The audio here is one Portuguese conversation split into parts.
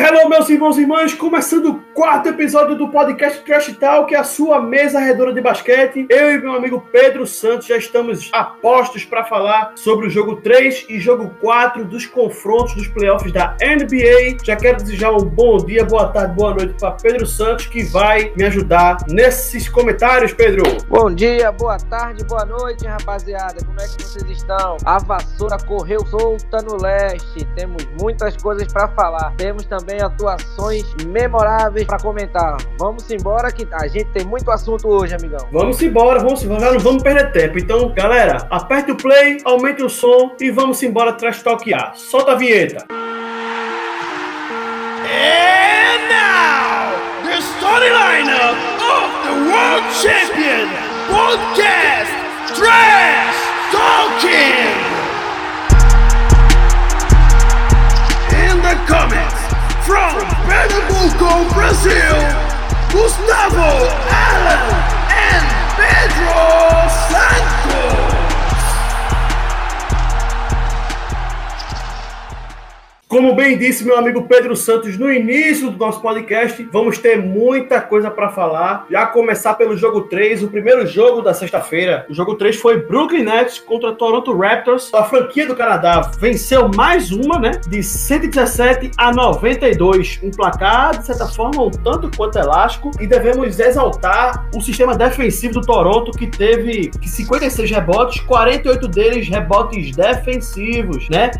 Hello, meus irmãos e irmãs, começando o quarto episódio do podcast Trash Talk, a sua mesa redonda de basquete. Eu e meu amigo Pedro Santos já estamos a postos para falar sobre o jogo 3 e jogo 4 dos confrontos dos playoffs da NBA. Já quero desejar um bom dia, boa tarde, boa noite para Pedro Santos, que vai me ajudar nesses comentários, Pedro. Bom dia, boa tarde, boa noite, rapaziada. Como é que vocês estão? A vassoura correu solta no leste. Temos muitas coisas para falar. Temos também também atuações memoráveis para comentar. Vamos embora que a gente tem muito assunto hoje, amigão. Vamos embora, vamos embora, não vamos perder tempo. Então, galera, aperte o play, aumente o som e vamos embora trash talkear. Solta a vinheta. And now, the starting lineup of the World Champion Podcast Trash Talking. In the comments. From Pernambuco, Brazil, Gustavo Allen and Pedro Santos. Como bem disse meu amigo Pedro Santos no início do nosso podcast, vamos ter muita coisa para falar. Já começar pelo jogo 3, o primeiro jogo da sexta-feira. O jogo 3 foi Brooklyn Nets contra Toronto Raptors. A franquia do Canadá venceu mais uma, né? De 117 a 92. Um placar, de certa forma, um tanto quanto elástico. E devemos exaltar o sistema defensivo do Toronto, que teve 56 rebotes, 48 deles rebotes defensivos, né?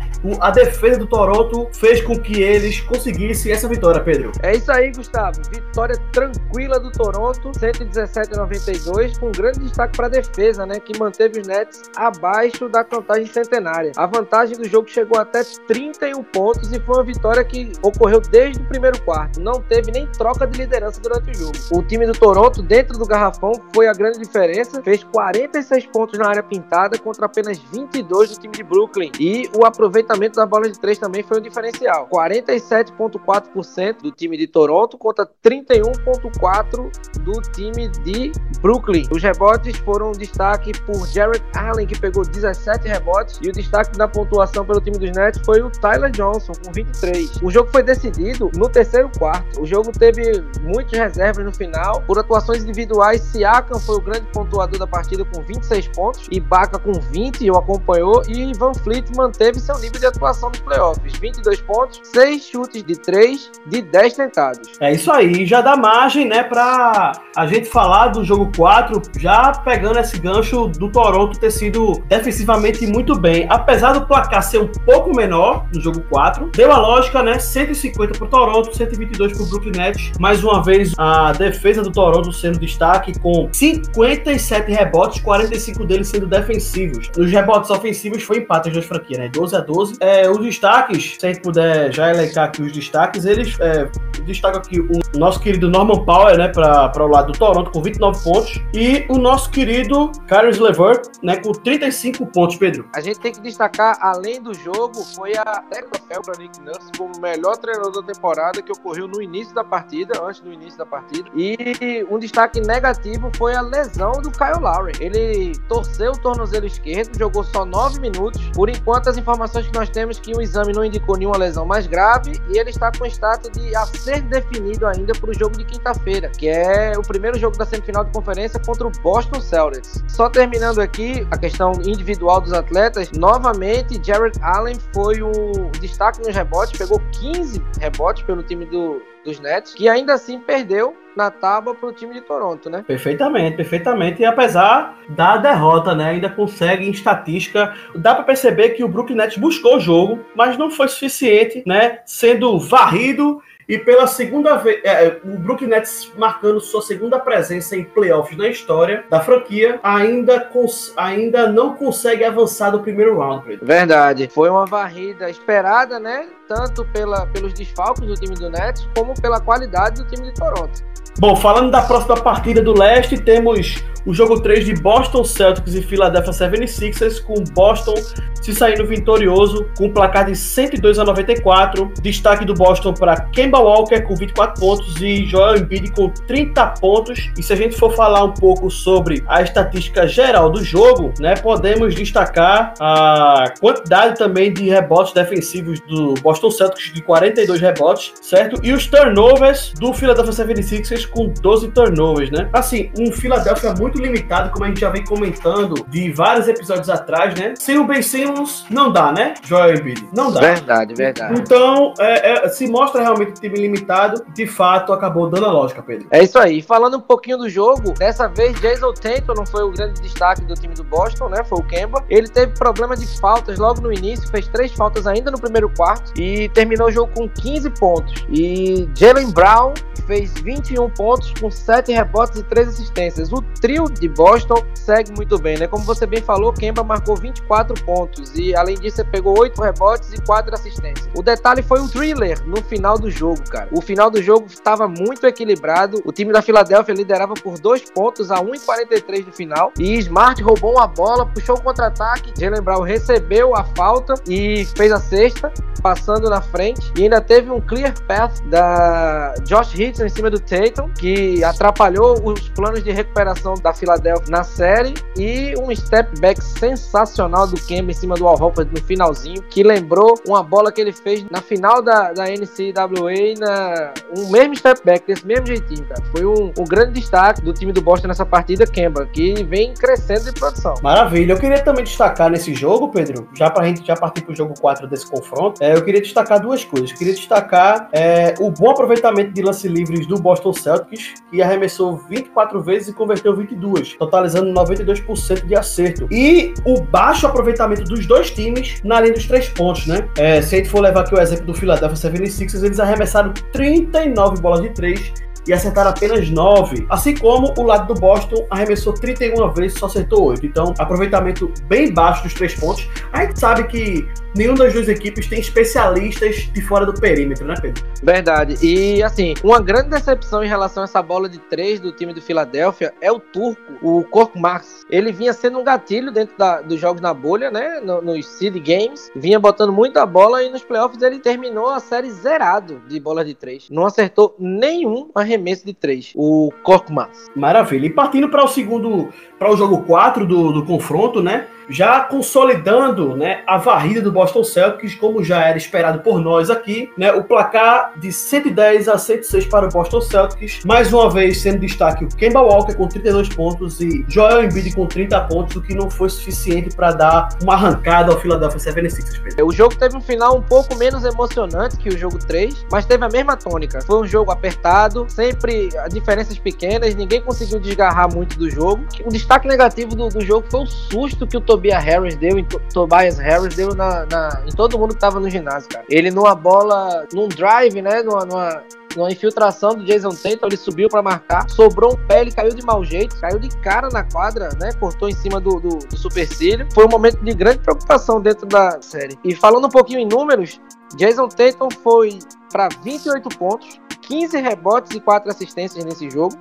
a defesa do Toronto fez com que eles conseguissem essa vitória, Pedro. É isso aí, Gustavo. Vitória tranquila do Toronto, 117 a 92, com grande destaque para a defesa, né, que manteve os Nets abaixo da contagem centenária. A vantagem do jogo chegou até 31 pontos e foi uma vitória que ocorreu desde o primeiro quarto. Não teve nem troca de liderança durante o jogo. O time do Toronto, dentro do garrafão, foi a grande diferença, fez 46 pontos na área pintada contra apenas 22 do time de Brooklyn. E o aproveitamento da bola de três também foi um diferencial. 47,4% do time de Toronto contra 31,4% do time de Brooklyn. Os rebotes foram destaque por Jared Allen, que pegou 17 rebotes, e o destaque na pontuação pelo time dos Nets foi o Tyler Johnson, com 23. O jogo foi decidido no terceiro quarto. O jogo teve muitas reservas no final. Por atuações individuais, Siakam foi o grande pontuador da partida com 26 pontos, Ibaka com 20, o acompanhou, e Van Fleet manteve seu nível de atuação nos playoffs, 22 pontos, 6 chutes de 3 de 10 tentados. É isso aí, já dá margem, né, pra a gente falar do jogo 4, já pegando esse gancho do Toronto ter sido defensivamente muito bem. Apesar do placar ser um pouco menor no jogo 4, deu a lógica, né, 150 pro Toronto, 122 pro Brooklyn Nets. Mais uma vez, a defesa do Toronto sendo destaque com 57 rebotes, 45 deles sendo defensivos. Nos rebotes ofensivos foi empate as duas franquias, né, 12 a 12. É, os destaques, se a gente puder já elencar aqui os destaques, eles é, destacam aqui o nosso querido Norman Powell, né, para o lado do Toronto, com 29 pontos, e o nosso querido Caris LeVert, né, com 35 pontos, Pedro. A gente tem que destacar, além do jogo, foi a troféu para Nick Nurse como melhor treinador da temporada que ocorreu no início da partida, antes do início da partida. E um destaque negativo foi a lesão do Kyle Lowry. Ele torceu o tornozelo esquerdo, jogou só 9 minutos. Por enquanto, as informações que nós temos que o exame não indicou nenhuma lesão mais grave e ele está com status de a definido ainda para o jogo de quinta-feira, que é o primeiro jogo da semifinal de conferência contra o Boston Celtics. Só terminando aqui a questão individual dos atletas, novamente Jared Allen foi o destaque nos rebotes, pegou 15 rebotes pelo time do, dos Nets, que ainda assim perdeu na tábua para o time de Toronto, né? Perfeitamente, perfeitamente. E apesar da derrota, né, ainda consegue em estatística, dá para perceber que o Brooklyn Nets buscou o jogo, mas não foi suficiente, né, sendo varrido e pela segunda vez, é, é, o Brooklyn Nets marcando sua segunda presença em playoffs na história da franquia, ainda, ainda não consegue avançar do primeiro round. Pedro. Verdade. Foi uma varrida esperada, né? Tanto pela, pelos desfalques do time do Nets, como pela qualidade do time de Toronto. Bom, falando da próxima partida do leste, temos o jogo 3 de Boston Celtics e Philadelphia 76ers, com Boston se saindo vitorioso com um placar de 102 a 94. Destaque do Boston para Kemba Walker com 24 pontos e Joel Embiid com 30 pontos. E se a gente for falar um pouco sobre a estatística geral do jogo, né, podemos destacar a quantidade também de rebotes defensivos do Boston Celtics de 42 rebotes, certo? E os turnovers do Philadelphia 76ers com 12 turnovers, né? Assim, um Philadelphia muito limitado, como a gente já vem comentando de vários episódios atrás, né? Sem o Ben Simmons, não dá, né? Joel Embiid, não dá. Verdade, verdade. Então, é, é, se mostra realmente um time limitado, de fato, acabou dando a lógica, Pedro. É isso aí. Falando um pouquinho do jogo, dessa vez Jason Tatum não foi o grande destaque do time do Boston, né? Foi o Kemba. Ele teve problema de faltas logo no início, fez três faltas ainda no primeiro quarto e terminou o jogo com 15 pontos. E Jalen Brown fez 21 pontos com 7 rebotes e 3 assistências. O trio de Boston segue muito bem, né? Como você bem falou, Kemba marcou 24 pontos e além disso pegou 8 rebotes e 4 assistências. O detalhe foi o thriller no final do jogo, cara. O final do jogo estava muito equilibrado. O time da Filadélfia liderava por 2 pontos a 1,43 no final e Smart roubou uma bola, puxou o contra-ataque. Jalen Brown recebeu a falta e fez a sexta passando na frente. E ainda teve um clear path da Josh Hitton em cima do Tatum, que atrapalhou os planos de recuperação da Philadelphia na série. E um step back sensacional do Kemba em cima do Al Horford no finalzinho, que lembrou uma bola que ele fez na final da, da NCAA, na, um mesmo step back, desse mesmo jeitinho, cara. Foi um, um grande destaque do time do Boston nessa partida, Kemba, que vem crescendo de produção. Maravilha. Eu queria também destacar nesse jogo, Pedro, já pra gente já partir pro jogo 4 desse confronto, é, eu queria destacar duas coisas. Eu queria destacar é, o bom aproveitamento de lance livres do Boston Celtics, que arremessou 24 vezes e converteu 22, totalizando 92% de acerto. E o baixo aproveitamento dos dois times na linha dos três pontos, né? É, se a gente for levar aqui o exemplo do Philadelphia 76ers, eles arremessaram 39 bolas de três e acertaram apenas 9. Assim como o lado do Boston arremessou 31 vezes e só acertou 8. Então, aproveitamento bem baixo dos três pontos. A gente sabe que nenhuma das duas equipes tem especialistas de fora do perímetro, né, Pedro? Verdade. E, assim, uma grande decepção em relação a essa bola de três do time do Filadélfia é o turco, o Korkmaz. Ele vinha sendo um gatilho dentro da, dos jogos na bolha, né, no, nos seed games. Vinha botando muita bola e nos playoffs ele terminou a série zerado de bola de três. Não acertou nenhum arremesso de três, o Korkmaz. Maravilha. E partindo para o segundo, para o jogo 4 do, do confronto, né? já consolidando né, a varrida do Boston Celtics, como já era esperado por nós aqui, né, o placar de 110 a 106 para o Boston Celtics, mais uma vez sendo destaque o Kemba Walker com 32 pontos e Joel Embiid com 30 pontos, o que não foi suficiente para dar uma arrancada ao Philadelphia 76ers. O jogo teve um final um pouco menos emocionante que o jogo 3, mas teve a mesma tônica. Foi um jogo apertado, sempre diferenças pequenas, ninguém conseguiu desgarrar muito do jogo. O destaque negativo do, do jogo foi o susto que o Tobias Harris deu, em Tobias Harris deu na, na, em todo mundo que tava no ginásio, cara. Ele numa bola, num drive, né, numa, numa numa infiltração do Jason Tatum, ele subiu para marcar, sobrou um pé, ele caiu de mau jeito, caiu de cara na quadra, né? Cortou em cima do, do, do supercílio. Foi um momento de grande preocupação dentro da série. E falando um pouquinho em números, Jason Tatum foi para 28 pontos, 15 rebotes e 4 assistências nesse jogo.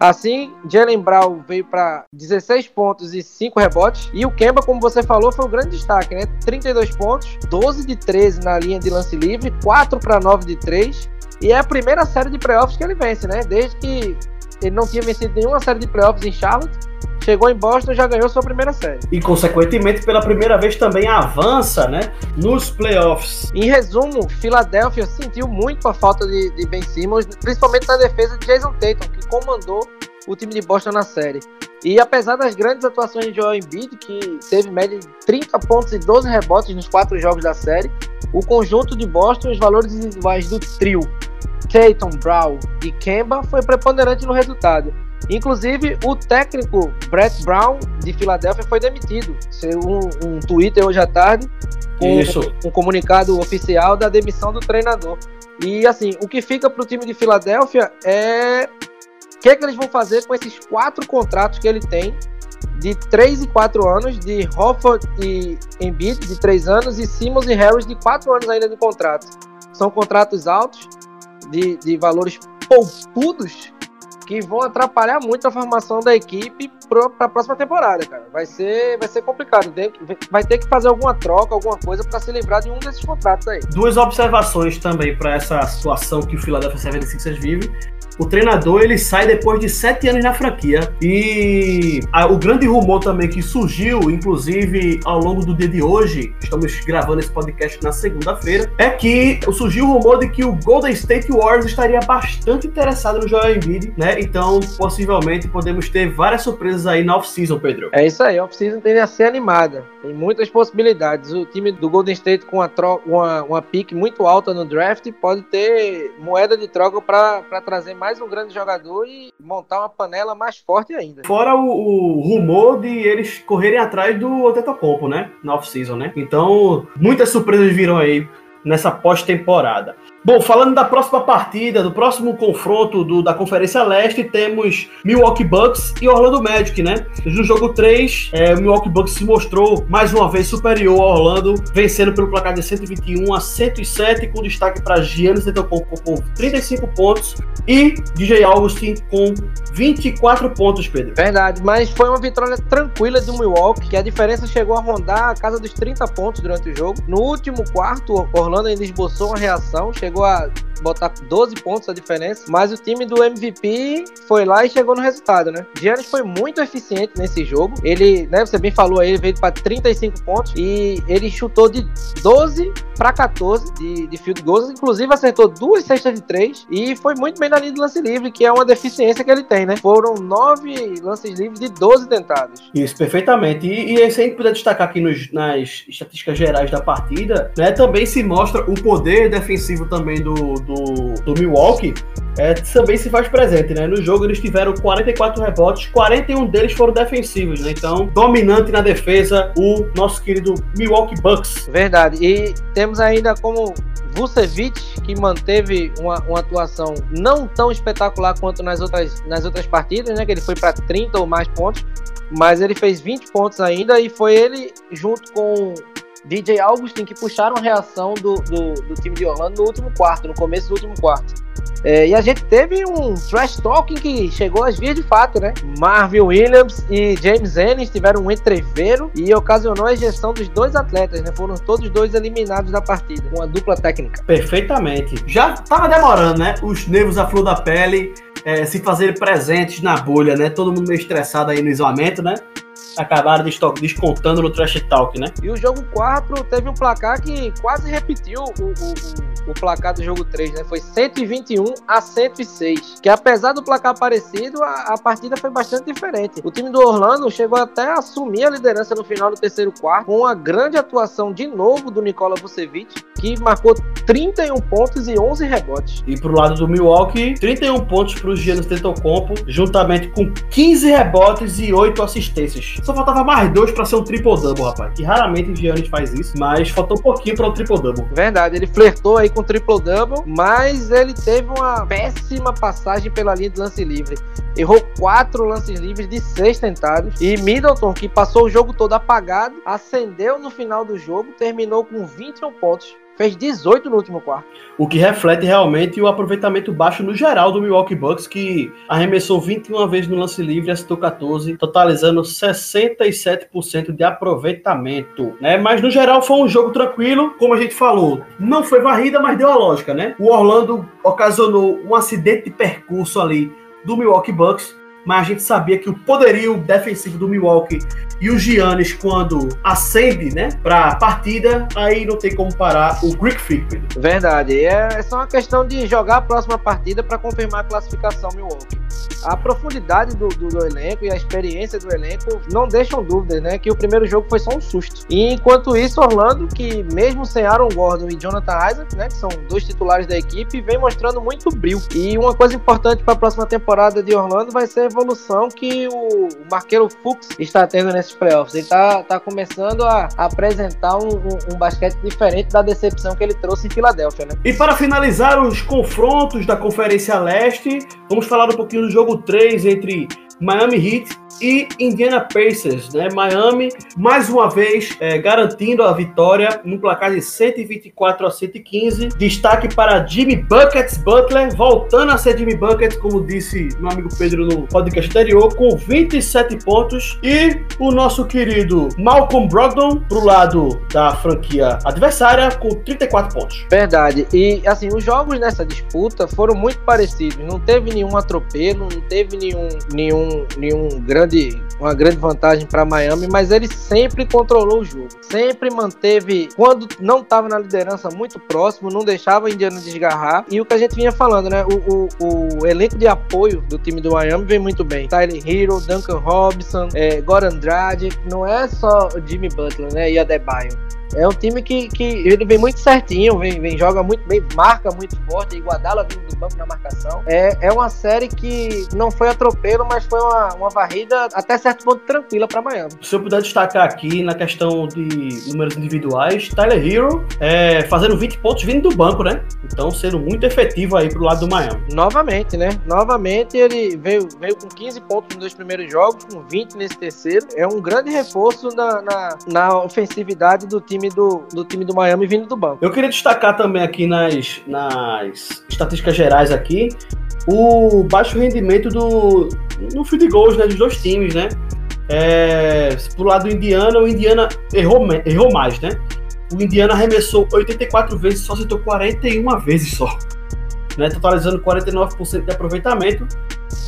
Assim, Jalen Brown veio para 16 pontos e 5 rebotes. E o Kemba, como você falou, foi o grande destaque, né? 32 pontos, 12 de 13 na linha de lance livre, 4 para 9 de 3. E é a primeira série de playoffs que ele vence, né? Desde que ele não tinha vencido nenhuma série de playoffs em Charlotte. Chegou em Boston e já ganhou sua primeira série. E, consequentemente, pela primeira vez também avança, né? Nos playoffs. Em resumo, Filadélfia sentiu muito a falta de, de Ben Simmons, principalmente na defesa de Jason Tatum, que comandou o time de Boston na série. E apesar das grandes atuações de Joel Embiid, que teve média de 30 pontos e 12 rebotes nos quatro jogos da série, o conjunto de Boston, os valores individuais do trio Tatum, Brown e Kemba foi preponderante no resultado. Inclusive, o técnico Brett Brown de Filadélfia foi demitido. Um, um Twitter hoje à tarde com um, um comunicado oficial da demissão do treinador. E assim, o que fica para o time de Filadélfia é que, é que eles vão fazer com esses quatro contratos que ele tem de 3 e 4 anos, de Hofford e Embiid de 3 anos e Simmons e Harris de 4 anos ainda de contrato. São contratos altos, de, de valores poupudos, que vão atrapalhar muito a formação da equipe para a próxima temporada, cara. Vai ser, vai ser complicado. Vai ter que fazer alguma troca, alguma coisa para se livrar de um desses contratos aí. Duas observações também para essa situação que o Philadelphia 76ers vive o treinador ele sai depois de sete anos na franquia. E a, o grande rumor também que surgiu, inclusive ao longo do dia de hoje, estamos gravando esse podcast na segunda-feira, é que surgiu o rumor de que o Golden State Warriors estaria bastante interessado no Joel Embiid, né? Então, possivelmente podemos ter várias surpresas aí na off-season, Pedro. É isso aí, a off-season tende a ser animada. Tem muitas possibilidades. O time do Golden State com uma, uma, uma pique muito alta no draft pode ter moeda de troca para trazer mais um grande jogador e montar uma panela mais forte ainda. Fora o, o rumor de eles correrem atrás do Otetokounmpo, né? Na off-season, né? Então, muitas surpresas viram aí nessa pós-temporada. Bom, falando da próxima partida, do próximo confronto do, da Conferência Leste, temos Milwaukee Bucks e Orlando Magic, né? No jogo 3, é, o Milwaukee Bucks se mostrou mais uma vez superior ao Orlando, vencendo pelo placar de 121 a 107, com destaque para Giannis Antetokounmpo com 35 pontos e DJ Augustin com 24 pontos, Pedro. Verdade, mas foi uma vitória tranquila do Milwaukee, que a diferença chegou a rondar a casa dos 30 pontos durante o jogo. No último quarto, Orlando ainda esboçou uma reação, chegou chegou a botar 12 pontos a diferença, mas o time do MVP foi lá e chegou no resultado, né? Giannis foi muito eficiente nesse jogo. Ele, né, você bem falou aí, ele veio para 35 pontos e ele chutou de 12 para 14 de, de field goals, inclusive acertou duas cestas de três e foi muito bem na linha do lance livre, que é uma deficiência que ele tem, né? Foram nove lances livres de 12 tentados. Isso, perfeitamente. E, e se a gente puder destacar aqui nos, nas estatísticas gerais da partida, né, também se mostra o poder defensivo também do, do, do Milwaukee, é, também se faz presente, né? No jogo eles tiveram 44 rebotes, 41 deles foram defensivos, né? Então, dominante na defesa, o nosso querido Milwaukee Bucks. Verdade. E temos ainda como Vucevic, que manteve uma, uma, atuação não tão espetacular quanto nas outras, nas outras partidas, né? Que ele foi para 30 ou mais pontos, mas ele fez 20 pontos ainda e foi ele junto com DJ Augustin que puxaram a reação do, do, do, time de Orlando no último quarto, no começo do último quarto. É, e a gente teve um trash talking que chegou às vias de fato, né? Marvin Williams e James Ennis tiveram um entreveiro e ocasionou a ejeção dos dois atletas, né? Foram todos dois eliminados da partida, uma dupla técnica. Perfeitamente. Já tava demorando, né? Os nervos à flor da pele é, se fazerem presentes na bolha, né? Todo mundo meio estressado aí no isolamento, né? Acabaram descontando no Trash Talk, né? E o jogo 4 teve um placar que quase repetiu o, o, o, placar do jogo 3, né? Foi 121 a 106. Que apesar do placar parecido, a, a, partida foi bastante diferente. O time do Orlando chegou até a assumir a liderança no final do terceiro quarto, com uma grande atuação de novo do Nikola Vucevic, que marcou 31 pontos e 11 rebotes. E pro lado do Milwaukee, 31 pontos para o Giannis Antetokounmpo, juntamente com 15 rebotes e 8 assistências. Só faltava mais dois para ser um triple-double, rapaz. Que raramente o Giannis faz isso, mas faltou um pouquinho para o um triple-double. Verdade, ele flertou aí com o triple-double, mas ele teve uma péssima passagem pela linha de lance livre. Errou quatro lances livres de seis tentados. E Middleton, que passou o jogo todo apagado, acendeu no final do jogo, terminou com 21 pontos fez 18 no último quarto. O que reflete realmente o aproveitamento baixo no geral do Milwaukee Bucks, que arremessou 21 vezes no lance livre acertou 14, totalizando 67% de aproveitamento. Né? Mas no geral foi um jogo tranquilo, como a gente falou. Não foi varrida, mas deu a lógica, né? O Orlando ocasionou um acidente de percurso ali do Milwaukee Bucks, mas a gente sabia que o poderio defensivo do Milwaukee e o Giannis, quando acende, né, pra partida, aí não tem como parar o Greek Freak. Verdade. É, é só uma questão de jogar a próxima partida para confirmar a classificação Milwaukee. A profundidade do, do, do, elenco e a experiência do elenco não deixam dúvidas, né? Que o primeiro jogo foi só um susto. E enquanto isso, Orlando, que mesmo sem Aaron Gordon e Jonathan Isaac, né? Que são dois titulares da equipe, vem mostrando muito brilho. E uma coisa importante para a próxima temporada de Orlando vai ser evolução que o, Marqueiro Fuchs está tendo nesses playoffs. Ele está tá começando a, apresentar um, um, um basquete diferente da decepção que ele trouxe em Filadélfia, né? E para finalizar os confrontos da Conferência Leste, vamos falar um pouquinho do jogo 3 entre Miami Heat e Indiana Pacers, né? Miami, mais uma vez, é, garantindo a vitória no placar de 124 a 115. Destaque para Jimmy Buckets Butler, voltando a ser Jimmy Buckets, como disse meu amigo Pedro no podcast anterior, com 27 pontos. E o nosso querido Malcolm Brogdon, pro lado da franquia adversária, com 34 pontos. Verdade. E, assim, os jogos nessa disputa foram muito parecidos. Não teve nenhum atropelo, não teve nenhum, nenhum, nenhum grande uma grande vantagem para Miami, mas ele sempre controlou o jogo, sempre manteve, quando não estava na liderança, muito próximo, não deixava a Indiana desgarrar. E o que a gente vinha falando, né? O, o, o elenco de apoio do time do Miami vem muito bem. Tyler Hero, Duncan Robinson, é, Goran Dragic, não é só Jimmy Butler, né? E Adebayo. É um time que, que ele vem muito certinho, vem, vem joga muito bem, marca muito forte. Iguadala vindo do banco na marcação. É, é uma série que não foi atropelo, mas foi uma, uma varrida até certo ponto tranquila para Miami. Se eu puder destacar aqui na questão de números individuais, Tyler Hero é, fazendo 20 pontos vindo do banco, né? Então sendo muito efetivo aí pro lado do Miami. Novamente, né? Novamente ele veio, veio com 15 pontos nos dois primeiros jogos, com 20 nesse terceiro. É um grande reforço na, na, na ofensividade do time time do, do time do Miami vindo do banco. Eu queria destacar também aqui nas, nas estatísticas gerais aqui o baixo rendimento do no field goals né, dos dois times, né? É, pro lado do Indiana, o Indiana errou, errou mais, né? O Indiana arremessou 84 vezes, só acertou 41 vezes só. Né, totalizando 49% de aproveitamento.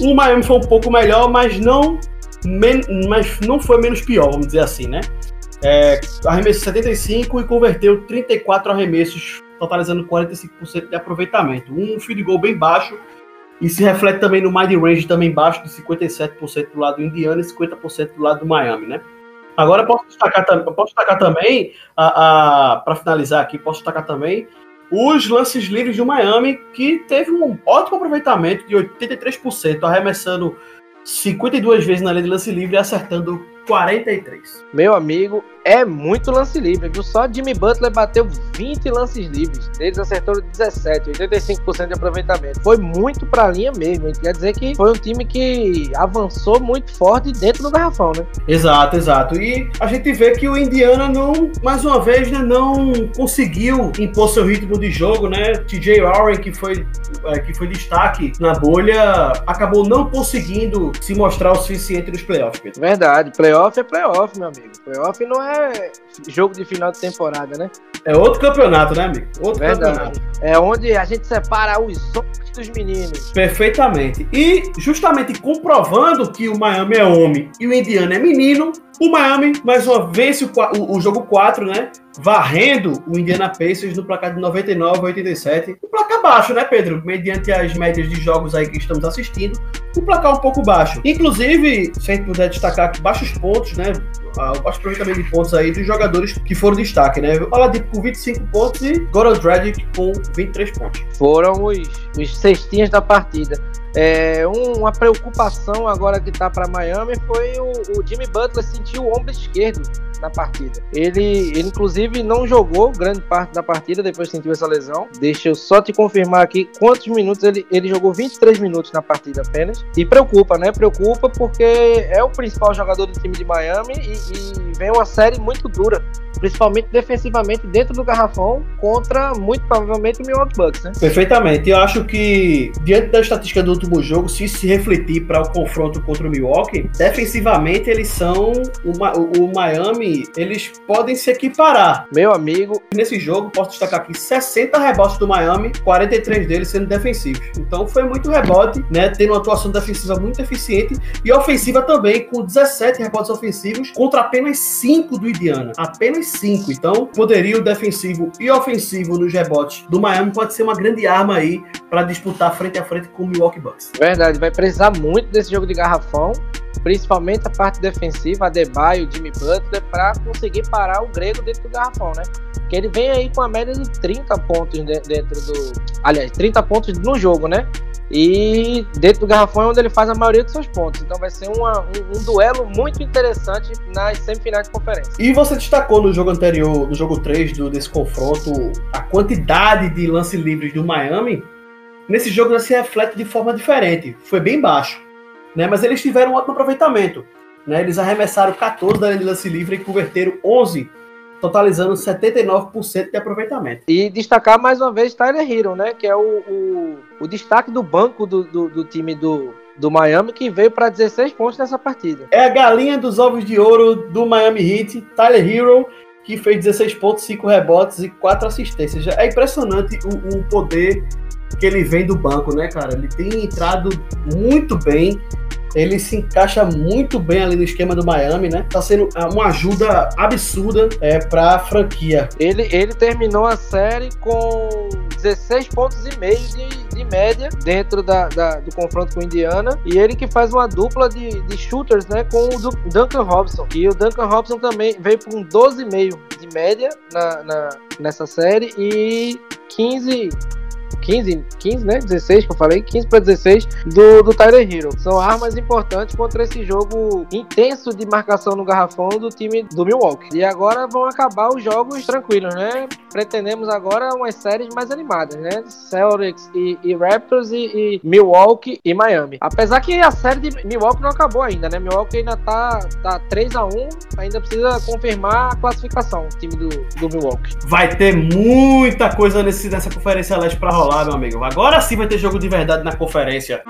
O Miami foi um pouco melhor, mas não, men mas não foi menos pior, vamos dizer assim, né? É, arremessou 75 e converteu 34 arremessos, totalizando 45% de aproveitamento. Um field goal bem baixo e se reflete também no mind range também baixo de 57% do lado do Indiana e 50% do lado do Miami, né? Agora posso destacar, posso destacar também, a, a para finalizar aqui, posso destacar também os lances livres do Miami, que teve um ótimo aproveitamento de 83%, arremessando 52 vezes na linha de lance livre e acertando 43. Meu amigo, é muito lance livre, viu? Só Jimmy Butler bateu 20 lances livres. Eles acertaram 17, 85% de aproveitamento. Foi muito pra linha mesmo. Quer dizer que foi um time que avançou muito forte dentro do garrafão, né? Exato, exato. E a gente vê que o Indiana não, mais uma vez, né, não conseguiu impor seu ritmo de jogo, né? TJ Warren, que foi, é, que foi destaque na bolha, acabou não conseguindo se mostrar o suficiente nos playoffs. Pedro. Verdade, playoff é playoff, meu amigo. Playoff não é é jogo de final de temporada, né? É outro campeonato, né, amigo? Outro Verdade. campeonato. É onde a gente separa os homens dos meninos. Perfeitamente. E justamente comprovando que o Miami é homem e o Indiana é menino, o Miami mais uma vez o, o, o jogo 4, né? Varrendo o Indiana Pacers no placar de 99 a 87. Um placar baixo, né, Pedro? Mediante as médias de jogos aí que estamos assistindo, um placar um pouco baixo. Inclusive, se a gente puder destacar aqui baixos pontos, né? O baixo aproveitamento de pontos aí dos jogadores que foram destaque, né? Oladipo com 25 pontos e Goran Dragic com 23 pontos. Foram os, os cestinhas da partida. É, um, uma preocupação agora que tá para Miami foi o, o, Jimmy Butler sentir o ombro esquerdo na partida. Ele, ele, inclusive, não jogou grande parte da partida depois que sentiu essa lesão. Deixa eu só te confirmar aqui quantos minutos ele, ele jogou 23 minutos na partida apenas. E preocupa, né? Preocupa porque é o principal jogador do time de Miami e, e vem uma série muito dura principalmente defensivamente dentro do garrafão contra muito provavelmente o Milwaukee Bucks, né? Perfeitamente. Eu acho que diante da estatística do último jogo, se se refletir para o confronto contra o Milwaukee, defensivamente eles são o, o, o Miami, eles podem se equiparar. Meu amigo, nesse jogo posso destacar aqui 60 rebotes do Miami, 43 deles sendo defensivos. Então foi muito rebote, né, tendo uma atuação defensiva muito eficiente e ofensiva também com 17 rebotes ofensivos contra apenas 5 do Indiana. Apenas 5. Então, poderio defensivo e ofensivo nos rebotes do Miami pode ser uma grande arma aí para disputar frente a frente com o Milwaukee Bucks. Verdade, vai precisar muito desse jogo de garrafão, principalmente a parte defensiva, a Debaio, Jimmy Butler, para conseguir parar o grego dentro do garrafão, né? Que ele vem aí com a média de 30 pontos dentro do. Aliás, 30 pontos no jogo, né? E dentro do garrafão é onde ele faz a maioria dos seus pontos. Então vai ser uma, um, um, duelo muito interessante nas semifinais de conferência. E você destacou no jogo anterior, no jogo 3 do, desse confronto, a quantidade de lances livres do Miami. Nesse jogo se reflete de forma diferente. Foi bem baixo. né? Mas eles tiveram um ótimo aproveitamento. Né? Eles arremessaram 14 da linha de lance livre e converteram 11 totalizando 79% de aproveitamento. E destacar mais uma vez Tyler Hero, né? Que é o, o, o destaque do banco do, do, do time do, do Miami, que veio para 16 pontos nessa partida. É a galinha dos ovos de ouro do Miami Heat, Tyler Hero, que fez 16 pontos, 5 rebotes e 4 assistências. É impressionante o, o poder que ele vem do banco, né, cara? Ele tem entrado muito bem ele se encaixa muito bem ali no esquema do Miami, né? Tá sendo uma ajuda absurda é, pra franquia. Ele, ele terminou a série com 16 pontos e meio de, de média dentro da, da, do confronto com o Indiana. E ele que faz uma dupla de, de shooters, né? Com o Duncan Robson. E o Duncan Robson também veio com 12,5 de média na, na, nessa série e 15 15, 15, né? 16 que eu falei, 15 para 16 do, do Tyler Hero. São armas importantes contra esse jogo intenso de marcação no garrafão do time do Milwaukee. E agora vão acabar os jogos tranquilos, né? Pretendemos agora umas séries mais animadas, né? Celtics e, e Raptors e, e, Milwaukee e Miami. Apesar que a série de Milwaukee não acabou ainda, né? Milwaukee ainda tá, tá 3 a 1 ainda precisa confirmar a classificação, o time do, do Milwaukee. Vai ter muita coisa nesse, nessa conferência leste para rolar rolar, meu amigo. Agora sim vai ter jogo de verdade na conferência.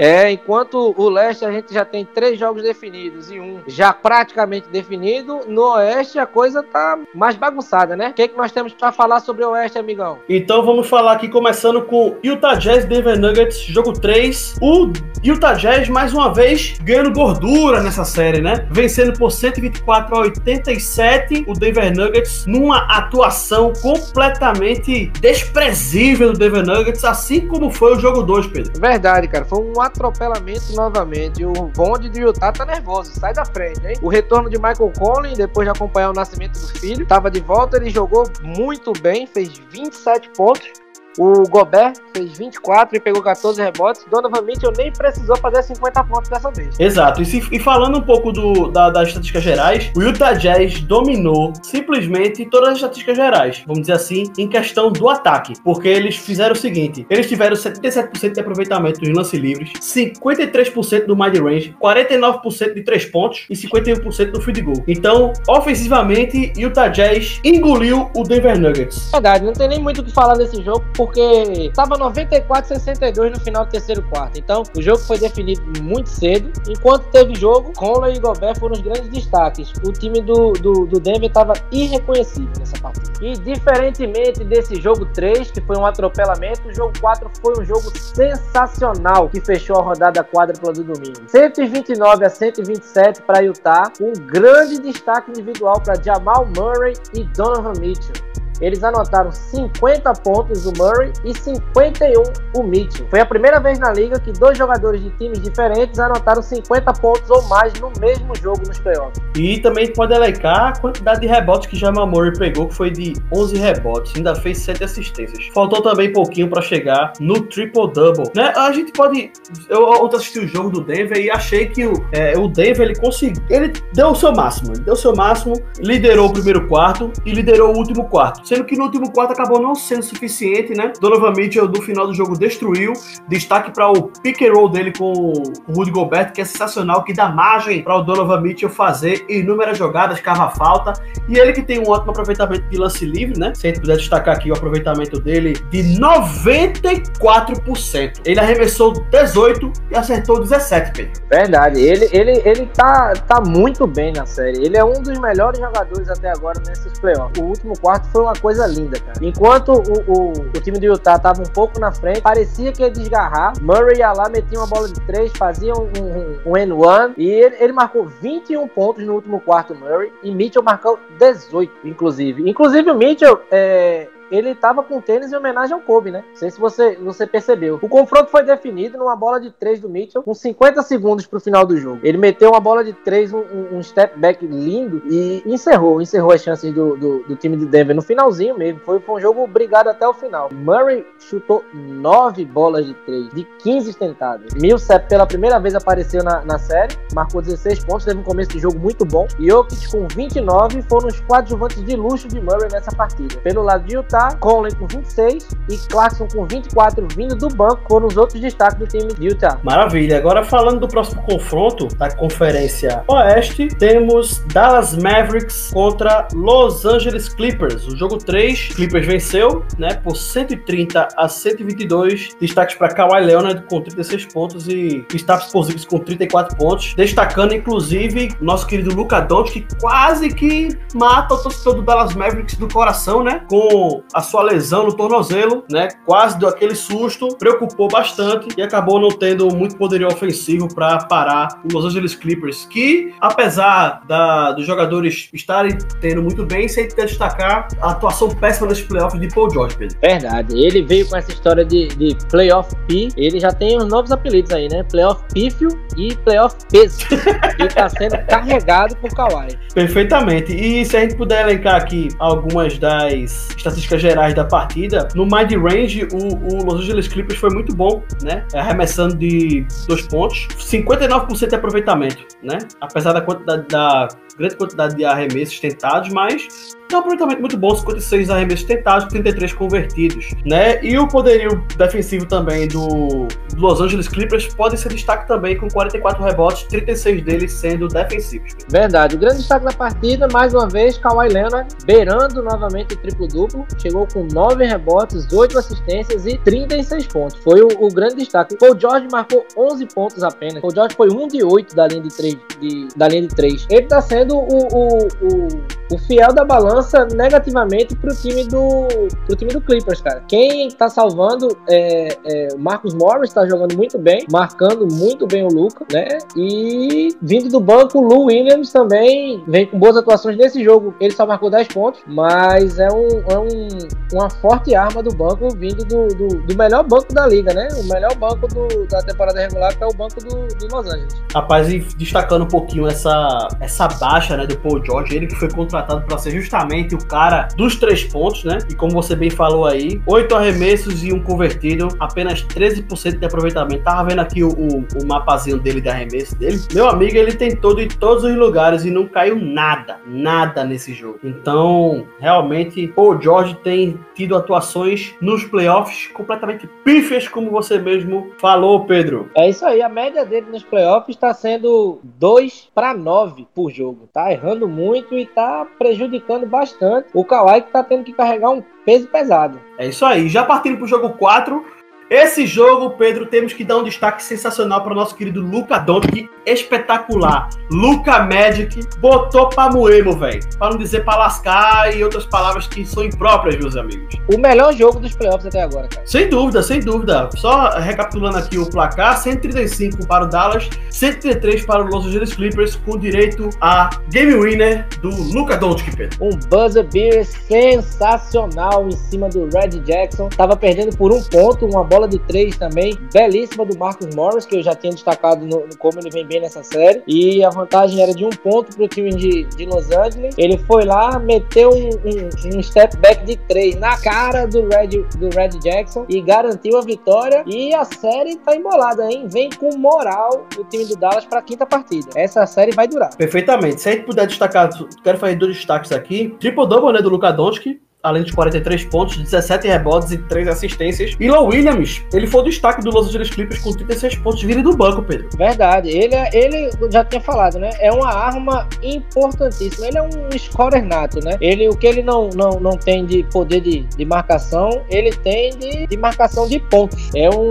É, enquanto o leste a gente já tem três jogos definidos e um já praticamente definido, no oeste a coisa tá mais bagunçada, né? O que, é que nós temos para falar sobre o oeste, amigão? Então vamos falar aqui começando com Utah Jazz Denver Nuggets, jogo 3. O Utah Jazz mais uma vez ganhando gordura nessa série, né? Vencendo por 124 a 87 o Denver Nuggets numa atuação completamente desprezível do Denver Nuggets, assim como foi o jogo 2, Pedro. Verdade, cara. Foi um atropelamento novamente. O bonde de Utah tá nervoso, sai da frente, hein? O retorno de Michael Conley, depois de acompanhar o nascimento do filho, tava de volta, ele jogou muito bem, fez 27 pontos o Gobert fez 24 e pegou 14 rebotes. Donovan Mitchell nem precisou fazer 50 pontos dessa vez. Exato. E, se, e falando um pouco do, da, das estatísticas gerais, o Utah Jazz dominou simplesmente todas as estatísticas gerais, vamos dizer assim, em questão do ataque. Porque eles fizeram o seguinte: eles tiveram 77% de aproveitamento nos lance livres, 53% do mid-range, 49% de 3 pontos e 51% do field goal. Então, ofensivamente, Utah Jazz engoliu o Denver Nuggets. Verdade, não tem nem muito o que falar desse jogo, porque estava 94 62 no final do terceiro quarto. Então, o jogo foi definido muito cedo. Enquanto teve jogo, Conley e Gobert foram os grandes destaques. O time do, do, do Denver estava irreconhecível nessa partida. E diferentemente desse jogo 3, que foi um atropelamento, o jogo 4 foi um jogo sensacional que fechou a rodada quádrupla do domingo. 129 a 127 para Utah, um grande destaque individual para Jamal Murray e Donovan Mitchell. Eles anotaram 50 pontos o Murray e 51 o Mitchell. Foi a primeira vez na liga que dois jogadores de times diferentes anotaram 50 pontos ou mais no mesmo jogo nos playoffs. E também pode elencar a quantidade de rebotes que Jamal Murray pegou, que foi de 11 rebotes, ainda fez 7 assistências. Faltou também pouquinho para chegar no triple-double. Né? A gente pode... Eu ontem assisti o jogo do Denver e achei que o, é, o Denver ele conseguiu... Ele deu o seu máximo, ele deu o seu máximo, liderou o primeiro quarto e liderou o último quarto sendo que no último quarto acabou não sendo suficiente, né? Donovan Mitchell, no final do jogo, destruiu. Destaque para o pick and roll dele com o Rudy Gobert, que é sensacional, que dá margem para o Donovan Mitchell fazer inúmeras jogadas, cava falta. E ele que tem um ótimo aproveitamento de lance livre, né? Se a gente puder destacar aqui o aproveitamento dele de 94%. Ele arremessou 18 e acertou 17, Pedro. Verdade, ele, ele, ele tá, tá muito bem na série. Ele é um dos melhores jogadores até agora nesses playoffs. O último quarto foi uma coisa linda, cara. Enquanto o, o, o time do Utah tava um pouco na frente, parecia que ia desgarrar. Murray ia lá, metia uma bola de três, fazia um, um, um N1 e ele, ele, marcou 21 pontos no último quarto, Murray, e Mitchell marcou 18, inclusive. Inclusive o Mitchell é, ele estava com tênis em homenagem ao Kobe, né? Não sei se você, você percebeu. O confronto foi definido numa bola de três do Mitchell, com 50 segundos pro final do jogo. Ele meteu uma bola de três, um, um step back lindo e encerrou, encerrou as chances do, do, do, time de Denver no finalzinho mesmo. Foi, foi um jogo brigado até o final. Murray chutou nove bolas de três, de 15 tentadas. Millsap pela primeira vez apareceu na, na série, marcou 16 pontos, teve um começo de jogo muito bom. Jokic com 29 foram os coadjuvantes de luxo de Murray nessa partida. Pelo lado de Utah, finalizar, Conley com 26 e Clarkson com 24 vindo do banco foram os outros destaques do time de Utah. Maravilha. Agora falando do próximo confronto da Conferência Oeste, temos Dallas Mavericks contra Los Angeles Clippers. O jogo 3, Clippers venceu, né, por 130 a 122. Destaques para Kawhi Leonard com 36 pontos e Kristaps Porzingis com 34 pontos, destacando inclusive nosso querido Luca Doncic que quase que mata o torcedor do Dallas Mavericks do coração, né, com a sua lesão no tornozelo, né, quase deu aquele susto, preocupou bastante e acabou não tendo muito poderio ofensivo para parar o Los Angeles Clippers, que apesar da, dos jogadores estarem tendo muito bem, sem destacar a atuação péssima nos playoffs de Paul George. Pedro. Verdade, ele veio com essa história de, de playoff P, ele já tem os novos apelidos aí, né? Playoff pífio e playoff peso, que está sendo carregado por Kawhi. Perfeitamente. E se a gente puder elencar aqui algumas das estatísticas gerais da partida, no mind range o, o Los Angeles Clippers foi muito bom, né? Arremessando de dois pontos, 59% de aproveitamento, né? Apesar da quantidade da grande quantidade de arremessos tentados, mas um aproveitamento muito bom, 56 arremessos tentados, 33 convertidos, né? E o poderio defensivo também do, Los Angeles Clippers pode ser destaque também com 44 rebotes, 36 deles sendo defensivos. Verdade. O grande destaque da partida, mais uma vez, Kawhi Leonard beirando novamente o triplo-duplo, chegou com 9 rebotes, 8 assistências e 36 pontos. Foi o, o grande destaque. Paul George marcou 11 pontos apenas. Paul George foi 1 de 8 da linha de 3. De, da linha de 3. Ele está sendo o, o, o, o fiel da balança negativamente pro time do, pro time do Clippers, cara. Quem tá salvando é, é Marcos Morris, tá jogando muito bem, marcando muito bem o Luca, né? E vindo do banco, o Lou Williams também vem com boas atuações nesse jogo. Ele só marcou 10 pontos, mas é, um, é um, uma forte arma do banco vindo do, do, do, melhor banco da liga, né? O melhor banco do, da temporada regular, que é o banco do, do Los Angeles. Rapaz, e destacando um pouquinho essa, essa baixa né, do Paul George, ele que foi contratado para ser justamente o cara dos três pontos, né? E como você bem falou aí, oito arremessos e um convertido, apenas 13% de aproveitamento. Tava vendo aqui o, o, o, mapazinho dele de arremesso dele. Meu amigo, ele tentou de todos os lugares e não caiu nada, nada nesse jogo. Então, realmente, o George tem tido atuações nos playoffs completamente pífias, como você mesmo falou, Pedro. É isso aí, a média dele nos playoffs está sendo 2 para 9 por jogo. Tá errando muito e tá prejudicando bastante o Kawhi que tá tendo que carregar um peso pesado. É isso aí. Já partindo pro jogo 4, esse jogo, Pedro, temos que dar um destaque sensacional para o nosso querido Luca Doncic, espetacular. Luca Magic botou pra moer, velho. Para não dizer pra lascar e outras palavras que são impróprias, meus amigos. O melhor jogo dos playoffs até agora, cara. Sem dúvida, sem dúvida. Só recapitulando aqui o placar: 135 para o Dallas, 133 para o Los Angeles Clippers, com direito a game winner do Luca Doncic, Pedro. Um buzzer beater sensacional em cima do Red Jackson. Tava perdendo por um ponto, uma bola bola de três também, belíssima do Marcus Morris, que eu já tinha destacado no, no como ele vem bem nessa série. E a vantagem era de um ponto para o time de, de Los Angeles. Ele foi lá, meteu um, um, um, step back de três na cara do Red, do Red Jackson e garantiu a vitória. E a série tá embolada, hein? Vem com moral o time do Dallas para a quinta partida. Essa série vai durar. Perfeitamente. Se a gente puder destacar, quero fazer dois destaques aqui. Triple-double, né, do Luka Doncic, além de 43 pontos, 17 rebotes e 3 assistências. E Low Williams, ele foi o destaque do Los Angeles Clippers com 36 pontos vindo do banco, Pedro. Verdade. Ele, é, ele já tinha falado, né? É uma arma importantíssima. Ele é um scorer nato, né? Ele, o que ele não, não, não tem de poder de, de marcação, ele tem de, de marcação de pontos. É um,